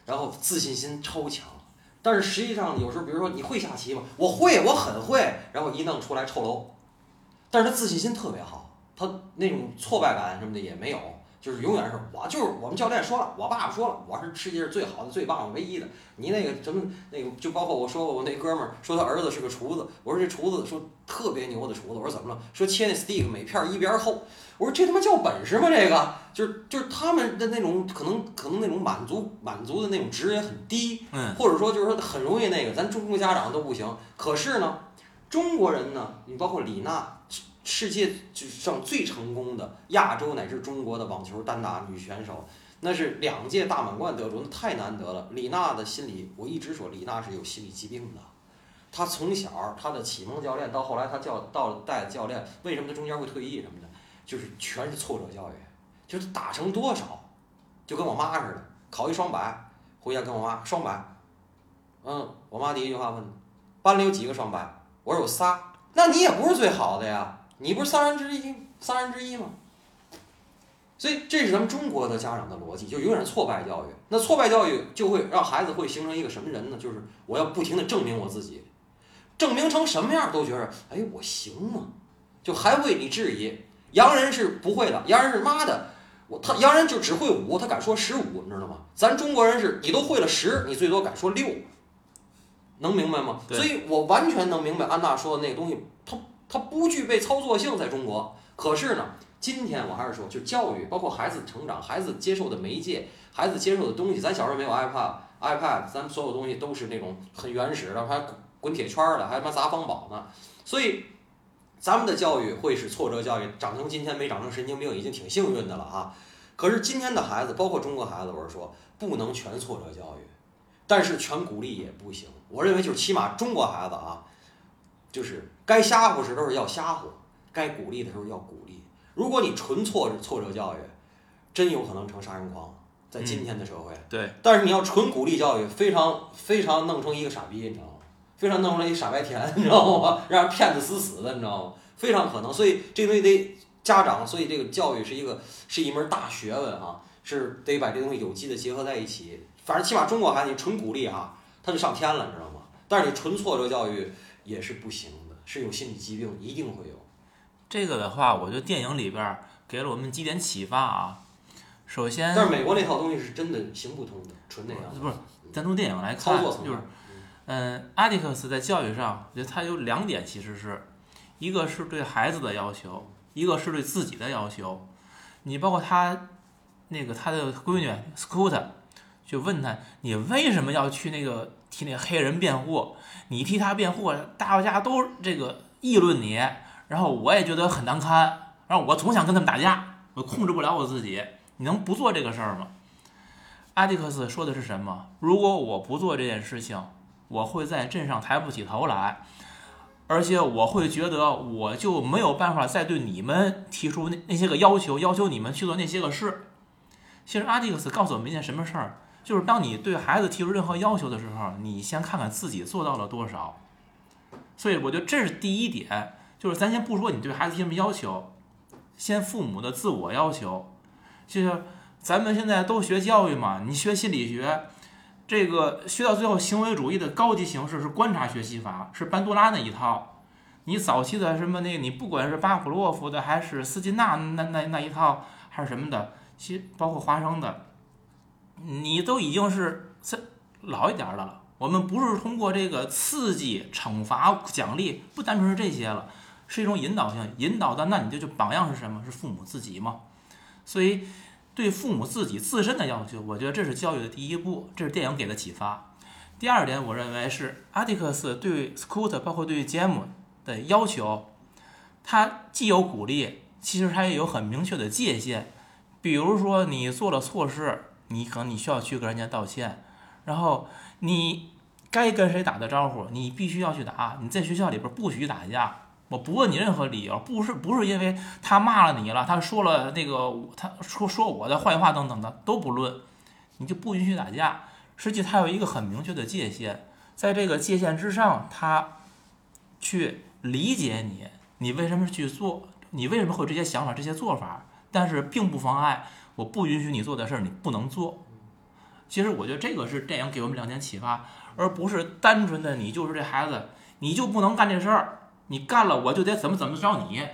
然后自信心超强，但是实际上有时候，比如说你会下棋吗？我会，我很会。然后一弄出来臭楼，但是他自信心特别好，他那种挫败感什么的也没有，就是永远是我就是我们教练说了，我爸爸说了，我是世界上最好的、最棒的、唯一的。你那个什么那个，就包括我说过，我那哥们儿说他儿子是个厨子，我说这厨子说特别牛的厨子，我说怎么了？说切那 steak 每片儿一边儿厚，我说这他妈叫本事吗？这个就是就是他们的那种可能可能那种满足满足的那种值也很低，嗯，或者说就是说很容易那个，咱中国家长都不行。可是呢，中国人呢，你包括李娜，世界就上最成功的亚洲乃至中国的网球单打女选手，那是两届大满贯得主，那太难得了。李娜的心理，我一直说李娜是有心理疾病的。她从小她的启蒙教练到后来她教到带的教练，为什么她中间会退役什么的，就是全是挫折教育，就是打成多少，就跟我妈似的，考一双百，回家跟我妈双百，嗯，我妈第一句话问，班里有几个双百？我说有仨，那你也不是最好的呀，你不是三人之一，三人之一吗？所以这是咱们中国的家长的逻辑，就永远是挫败教育。那挫败教育就会让孩子会形成一个什么人呢？就是我要不停的证明我自己，证明成什么样都觉得，哎，我行吗？就还为你质疑。洋人是不会的，洋人是妈的，我他洋人就只会五，他敢说十五，你知道吗？咱中国人是你都会了十，你最多敢说六，能明白吗？所以我完全能明白安娜说的那个东西，它它不具备操作性，在中国。可是呢，今天我还是说，就教育，包括孩子成长，孩子接受的媒介，孩子接受的东西，咱小时候没有 iPad。iPad，咱们所有东西都是那种很原始的，还滚铁圈儿的，还他妈砸方宝呢。所以，咱们的教育会是挫折教育，长成今天没长成神经病，已经挺幸运的了啊。可是今天的孩子，包括中国孩子，我是说不能全挫折教育，但是全鼓励也不行。我认为就是起码中国孩子啊，就是该吓唬时候要吓唬，该鼓励的时候要鼓励。如果你纯挫挫折教育，真有可能成杀人狂，在今天的社会。对，但是你要纯鼓励教育，非常非常弄成一个傻逼，你知道吗？非常弄成了一傻白甜，你知道吗？[LAUGHS] 让人骗得死死的，你知道吗？非常可能。所以这东西得家长，所以这个教育是一个是一门大学问哈，是得把这东西有机的结合在一起。反正起码中国孩子你纯鼓励哈，他就上天了，你知道吗？但是你纯挫折教育也是不行的，是有心理疾病，一定会有。这个的话，我觉得电影里边儿给了我们几点启发啊。首先，但是美国那套东西是真的行不通的，纯那样。不是咱从电影来看，就是嗯，阿迪克斯在教育上，我觉得他有两点，其实是一个是对孩子的要求，一个是对自己的要求。你包括他那个他的闺女 Scoot，就问他你为什么要去那个替那黑人辩护？你替他辩护，大家都这个议论你，然后我也觉得很难堪，然后我总想跟他们打架，我控制不了我自己。你能不做这个事儿吗？阿迪克斯说的是什么？如果我不做这件事情，我会在镇上抬不起头来，而且我会觉得我就没有办法再对你们提出那那些个要求，要求你们去做那些个事。其实阿迪克斯告诉我们一件什么事儿，就是当你对孩子提出任何要求的时候，你先看看自己做到了多少。所以我觉得这是第一点，就是咱先不说你对孩子提什么要求，先父母的自我要求，就是咱们现在都学教育嘛，你学心理学。这个学到最后，行为主义的高级形式是观察学习法，是班杜拉那一套。你早期的什么那个，你不管是巴甫洛夫的，还是斯金纳那那那一套，还是什么的，其包括华生的，你都已经是这老一点的了。我们不是通过这个刺激、惩罚、奖励，不单纯是这些了，是一种引导性。引导的，那你就就榜样是什么？是父母自己嘛。所以。对父母自己自身的要求，我觉得这是教育的第一步，这是电影给的启发。第二点，我认为是阿迪克斯对 Scoot 包括对杰姆的要求，他既有鼓励，其实他也有很明确的界限。比如说，你做了错事，你可能你需要去跟人家道歉，然后你该跟谁打的招呼，你必须要去打。你在学校里边不许打架。我不问你任何理由，不是不是因为他骂了你了，他说了那个他说说我的坏话等等的都不论，你就不允许打架。实际他有一个很明确的界限，在这个界限之上，他去理解你，你为什么去做，你为什么会有这些想法、这些做法，但是并不妨碍我不允许你做的事儿，你不能做。其实我觉得这个是电影给我们两点启发，而不是单纯的你就是这孩子，你就不能干这事儿，你干了我就得怎么怎么着你，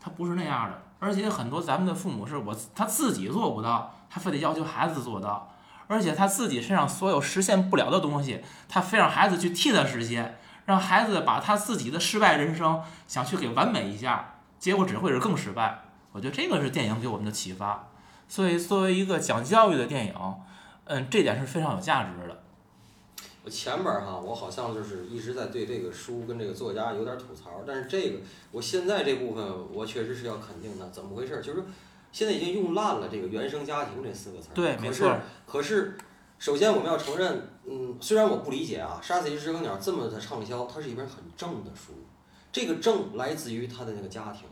他不是那样的。而且很多咱们的父母是我他自己做不到，他非得要求孩子做到，而且他自己身上所有实现不了的东西，他非让孩子去替他实现，让孩子把他自己的失败人生想去给完美一下，结果只会是更失败。我觉得这个是电影给我们的启发。所以作为一个讲教育的电影，嗯，这点是非常有价值的。我前边儿哈，我好像就是一直在对这个书跟这个作家有点吐槽，但是这个我现在这部分我确实是要肯定的。怎么回事儿？就是说现在已经用烂了这个原生家庭这四个词儿。对，可是没错。可是，首先我们要承认，嗯，虽然我不理解啊，《杀死一只知更鸟》这么的畅销，它是一本很正的书。这个正来自于他的那个家庭。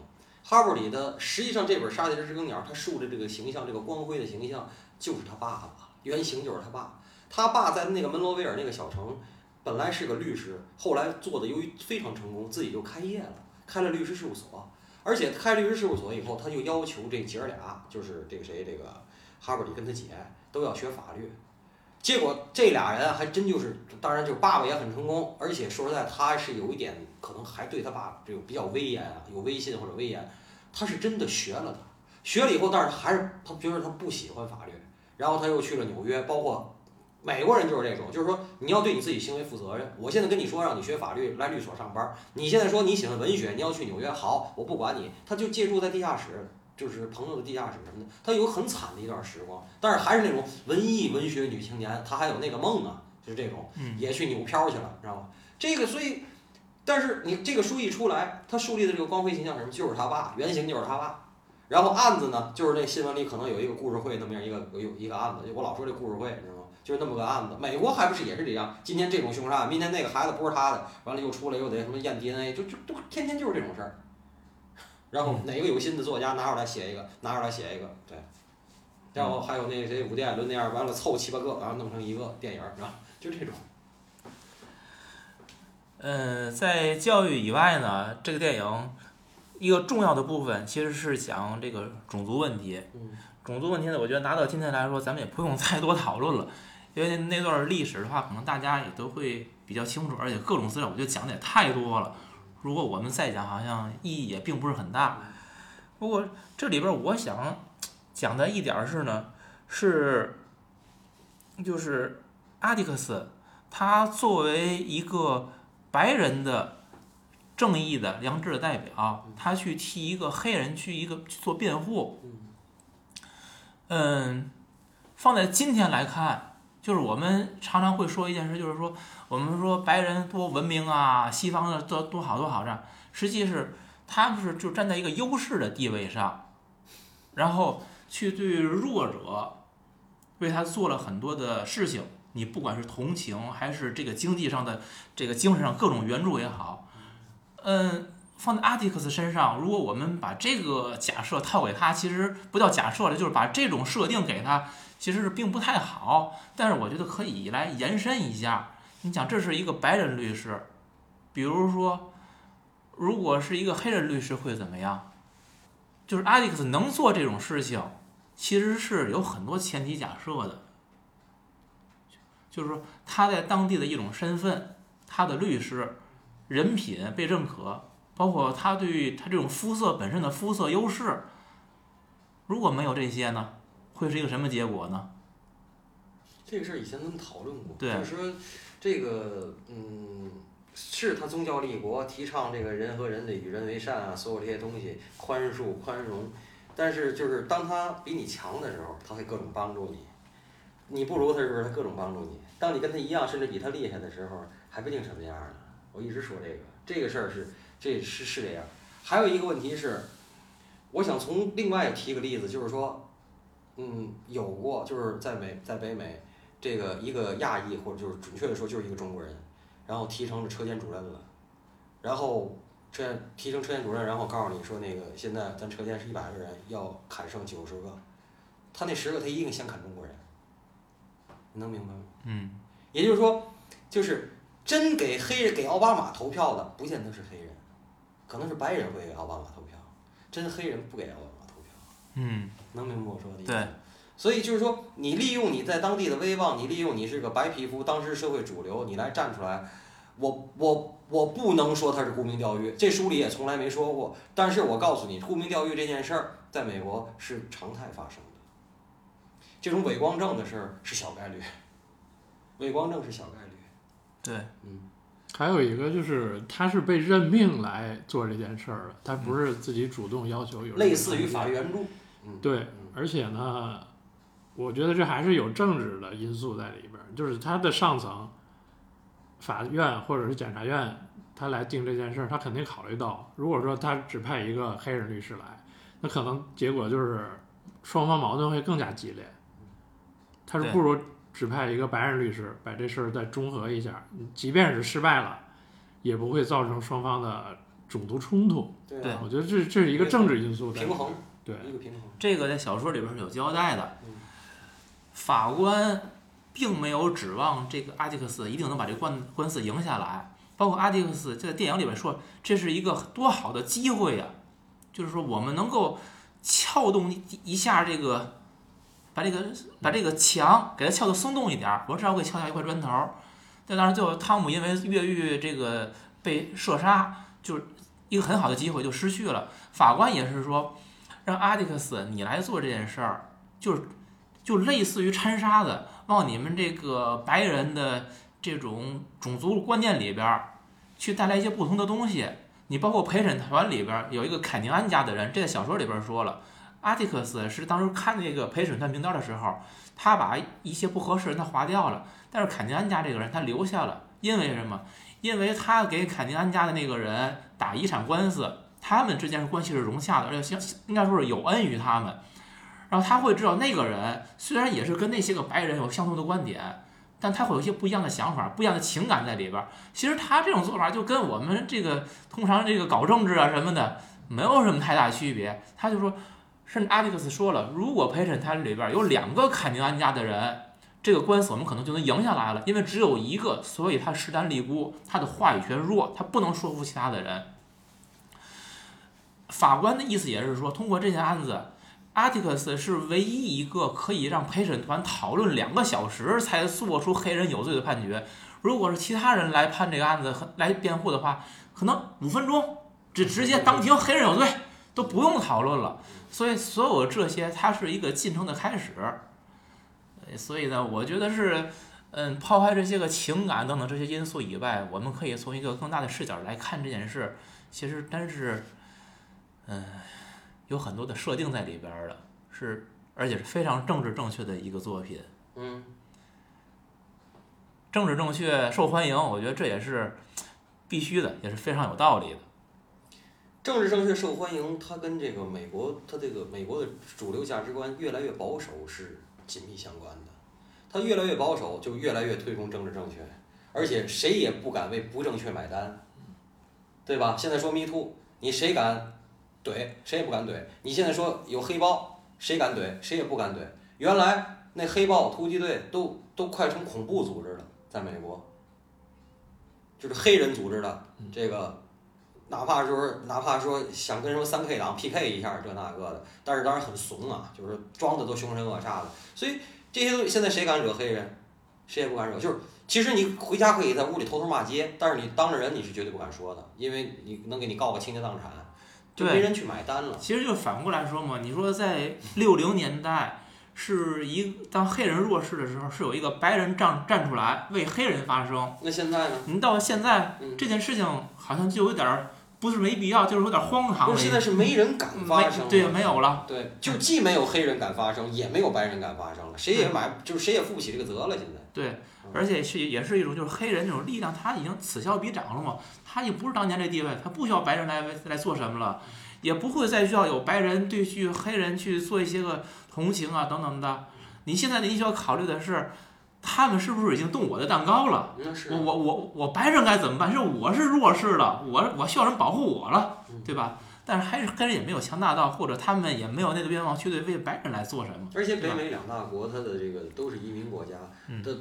哈伯里的实际上这本《杀死一只知更鸟》，他树的这个形象，这个光辉的形象，就是他爸爸，原型就是他爸。他爸在那个门罗维尔那个小城，本来是个律师，后来做的由于非常成功，自己就开业了，开了律师事务所。而且开律师事务所以后，他就要求这姐儿俩，就是这个谁，这个哈伯里跟他姐都要学法律。结果这俩人还真就是，当然就是爸爸也很成功，而且说实在，他是有一点可能还对他爸这个比较威严啊，有威信或者威严，他是真的学了的。学了以后，但是还是他觉得他不喜欢法律，然后他又去了纽约，包括。美国人就是这种，就是说你要对你自己行为负责任。我现在跟你说让你学法律，来律所上班。你现在说你喜欢文学，你要去纽约，好，我不管你。他就借住在地下室，就是朋友的地下室什么的。他有很惨的一段时光，但是还是那种文艺文学女青年，她还有那个梦啊，就是这种，也去扭漂去了，知道吗？这个所以，但是你这个书一出来，他树立的这个光辉形象是什么？就是他爸，原型就是他爸。然后案子呢，就是那新闻里可能有一个故事会那么样一个有有一个案子，我老说这故事会，你知道吗？就是那么个案子，美国还不是也是这样？今天这种凶杀案，明天那个孩子不是他的，完了又出来又得什么验 DNA，就就都天天就是这种事儿。然后哪个有心的作家拿出来写一个，拿出来写一个，对。然后还有那个谁，伍迪·艾伦那样，完了凑七八个，然后弄成一个电影儿，是吧？就这种。嗯，在教育以外呢，这个电影一个重要的部分其实是讲这个种族问题。嗯。种族问题呢，我觉得拿到今天来说，咱们也不用 [LAUGHS] 太多讨论了，因为那段历史的话，可能大家也都会比较清楚，而且各种资料我觉得讲的也太多了。如果我们再讲，好像意义也并不是很大。不过这里边我想讲的一点是呢，是就是阿迪克斯，他作为一个白人的正义的良知的代表，他去替一个黑人去一个去做辩护。嗯，放在今天来看，就是我们常常会说一件事，就是说我们说白人多文明啊，西方的多多好多好这样，实际是他们是就站在一个优势的地位上，然后去对弱者为他做了很多的事情，你不管是同情还是这个经济上的这个精神上各种援助也好，嗯。放在阿迪克斯身上，如果我们把这个假设套给他，其实不叫假设了，就是把这种设定给他，其实是并不太好。但是我觉得可以来延伸一下。你想这是一个白人律师，比如说，如果是一个黑人律师会怎么样？就是阿迪克斯能做这种事情，其实是有很多前提假设的，就是说他在当地的一种身份，他的律师人品被认可。包括他对于他这种肤色本身的肤色优势，如果没有这些呢，会是一个什么结果呢？这个事儿以前咱们讨论过，就是说这个嗯，是他宗教立国，提倡这个人和人的与人为善啊，所有这些东西，宽恕宽容，但是就是当他比你强的时候，他会各种帮助你；你不如他的时候，他各种帮助你；当你跟他一样，甚至比他厉害的时候，还不定什么样呢。我一直说这个，这个事儿是。这是是这样，还有一个问题是，我想从另外提个例子，就是说，嗯，有过就是在美在北美，这个一个亚裔或者就是准确的说就是一个中国人，然后提成了车间主任了，然后这提成车间主任，然后告诉你说那个现在咱车间是一百个人，要砍剩九十个，他那十个他一定先砍中国人，你能明白吗？嗯，也就是说，就是真给黑人给奥巴马投票的，不见得是黑人。可能是白人会给奥巴马投票，真黑人不给奥巴马投票。嗯，能明白我说的意思？对。所以就是说，你利用你在当地的威望，你利用你是个白皮肤，当时社会主流，你来站出来，我我我不能说他是沽名钓誉，这书里也从来没说过。但是我告诉你，沽名钓誉这件事儿在美国是常态发生的，这种伪光正的事儿是小概率，伪光正是小概率。对，嗯还有一个就是他是被任命来做这件事儿的，他不是自己主动要求有这个类似于法律援助。嗯，对，而且呢，我觉得这还是有政治的因素在里边儿，就是他的上层，法院或者是检察院，他来定这件事儿，他肯定考虑到，如果说他只派一个黑人律师来，那可能结果就是双方矛盾会更加激烈。他是不如只派一个白人律师把这事儿再中和一下，即便是失败了，也不会造成双方的种族冲突。对我觉得这这是一个政治因素在里边儿。平衡，对，一个平衡。这个在小说里边是有交代的嗯。法官并没有指望这个阿迪克斯一定能把这个官官司赢下来，包括阿迪克斯就在电影里边说，这是一个多好的机会呀、就是说我们能够撬动一一下这个，把这个把这个墙给它撬得松动一点儿，我至少可以撬下一块砖头儿。但当然，最后汤姆因为越狱这个被射杀，就是一个很好的机会就失去了。法官也是说，让阿迪克斯你来做这件事儿，就是就类似于掺沙子，往你们这个白人的这种种族观念里边去带来一些不同的东西。你包括陪审团里边有一个凯宁安家的人，这在小说里边说了，阿迪克斯是当时看那个陪审团名单的时候，他把一些不合适人他划掉了，但是凯宁安家这个人他留下了，因为什么？因为他给凯宁安家的那个人打遗产官司，他们之间是关系是融洽的，而且相应该说是有恩于他们。然后他会知道那个人虽然也是跟那些个白人有相同的观点，但他会有一些不一样的想法、不一样的情感在里边。其实他这种做法就跟我们这个通常这个搞政治啊什么的没有什么太大区别。他就说，甚至阿迪克斯说了，如果陪审团里边有两个凯宁安家的人，这个官司我们可能就能赢下来了，因为只有一个，所以他势单力孤，他的话语权弱，他不能说服其他的人。法官的意思也是说，通过这件案子，阿提克斯是唯一一个可以让陪审团讨论两个小时才做出黑人有罪的判决。如果是其他人来判这个案子来辩护的话，可能五分钟这直接当庭黑人有罪，都不用讨论了。所以所有这些，它是一个进程的开始。所以呢，我觉得是，嗯，抛开这些个情感等等这些因素以外，我们可以从一个更大的视角来看这件事。其实真是，嗯，有很多的设定在里边儿的，是而且是非常政治正确的一个作品。嗯，政治正确受欢迎，我觉得这也是必须的，也是非常有道理的。政治正确受欢迎，它跟这个美国，它这个美国的主流价值观越来越保守是紧密相关的。它越来越保守，就越来越推崇政治正确，而且谁也不敢为不正确买单，对吧？现在说 Me Too，你谁敢怼？谁也不敢怼。你现在说有黑豹，谁敢怼？谁也不敢怼。原来那黑豹突击队都都快成恐怖组织了，在美国，就是黑人组织的这个。哪怕说哪怕说想跟什么三 K 党 PK 一下这那个的，但是当然很怂啊，就是装的都凶神恶煞的。所以这些东西现在谁敢惹黑人，谁也不敢惹。就是其实你回家可以在屋里偷偷骂街，但是你当着人你是绝对不敢说的，因为你能给你告个倾家荡产，就对没人去买单了。其实就反过来说嘛，你说在六零年代，是一当黑人弱势的时候，是有一个白人站站出来为黑人发声。那现在呢？你到现在嗯这件事情好像就有点儿不是没必要，就是有点儿荒唐了。不是现在是没人敢发声，对没有了。对，就既没有黑人敢发声，也没有白人敢发声了，谁也买就是谁也负不起这个责了。现在，对，而且是也是一种就是黑人那种力量，他已经此消彼长了嘛，他也不是当年这地位，他不需要白人来来做什么了，也不会再需要有白人对去黑人去做一些个同情啊等等的。你现在你需要考虑的是，他们是不是已经动我的蛋糕了？我我我我白人该怎么办？是我是弱势的，我我需要人保护我了，对吧？但是还是黑人也没有强大到，或者他们也没有那个愿望去对为白人来做什么。而且北美两大国，它的这个都是移民国家，嗯的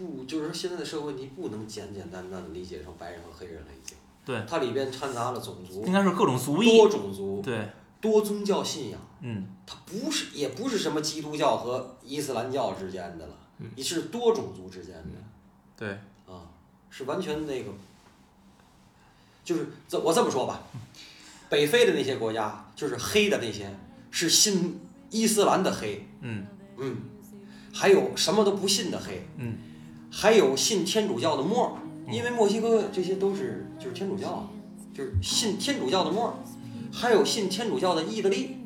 不就是说现在的社会问题不能简简单单的理解成白人和黑人了，已经。对。它里边掺杂了种族应、该是各种族裔多，种族、对多宗教信仰，嗯。它不是也不是什么基督教和伊斯兰教之间的了，也是多种族之间的。对，啊，是完全那个，就是这我这么说吧，北非的那些国家，就是黑的那些，是信伊斯兰的黑，嗯。嗯，还有什么都不信的黑，嗯，还有信天主教的墨儿，因为墨西哥这些都是就是天主教，就是信天主教的墨儿，还有信天主教的意大利，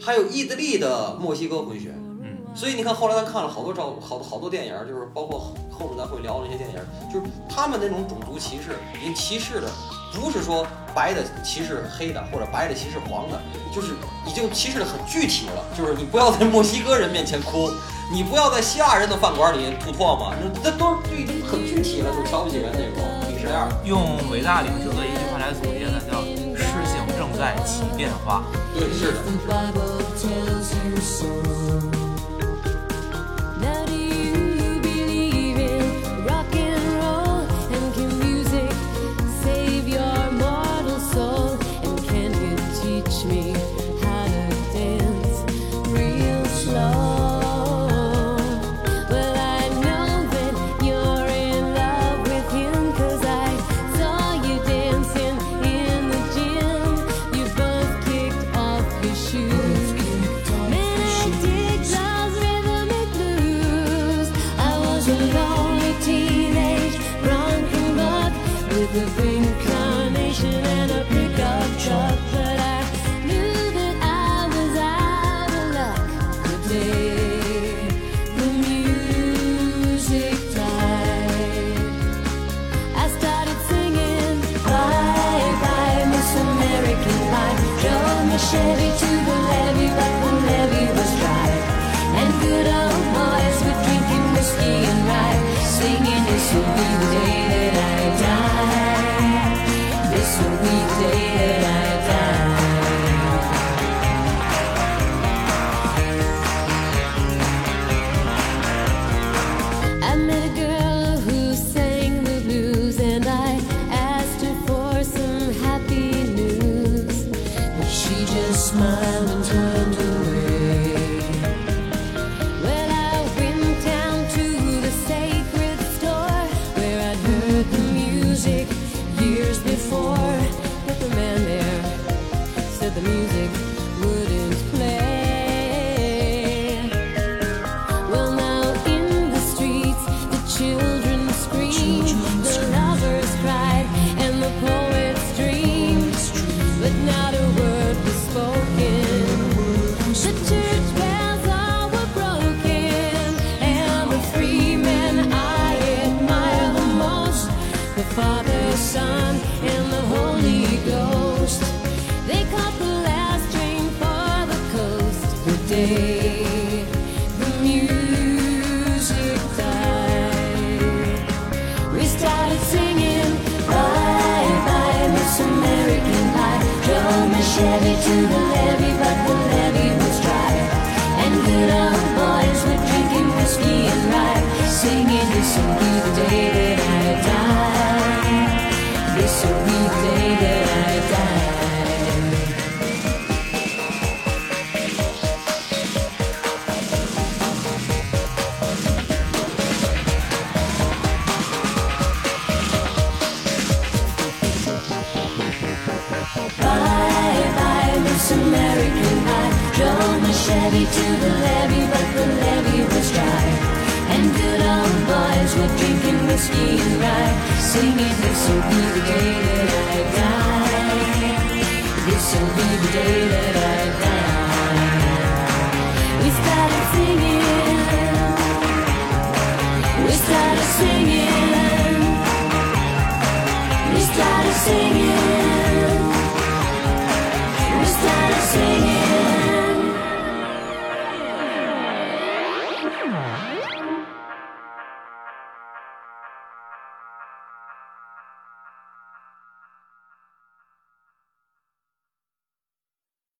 还有意大利的墨西哥混血，嗯所以你看，后来咱看了好多照，好多好多电影儿，就是包括后后面咱会聊的那些电影儿，就是他们那种种族歧视，已经歧视的不是说白的歧视黑的，或者白的歧视黄的，就是已经歧视的很具体了。就是你不要在墨西哥人面前哭，你不要在希腊人的饭馆里吐唾沫，那那都是就已经很具体了，就瞧不起人那种你是这样。用伟大领袖的一句话来总结呢，叫“事情正在起变化对，是的。The Bible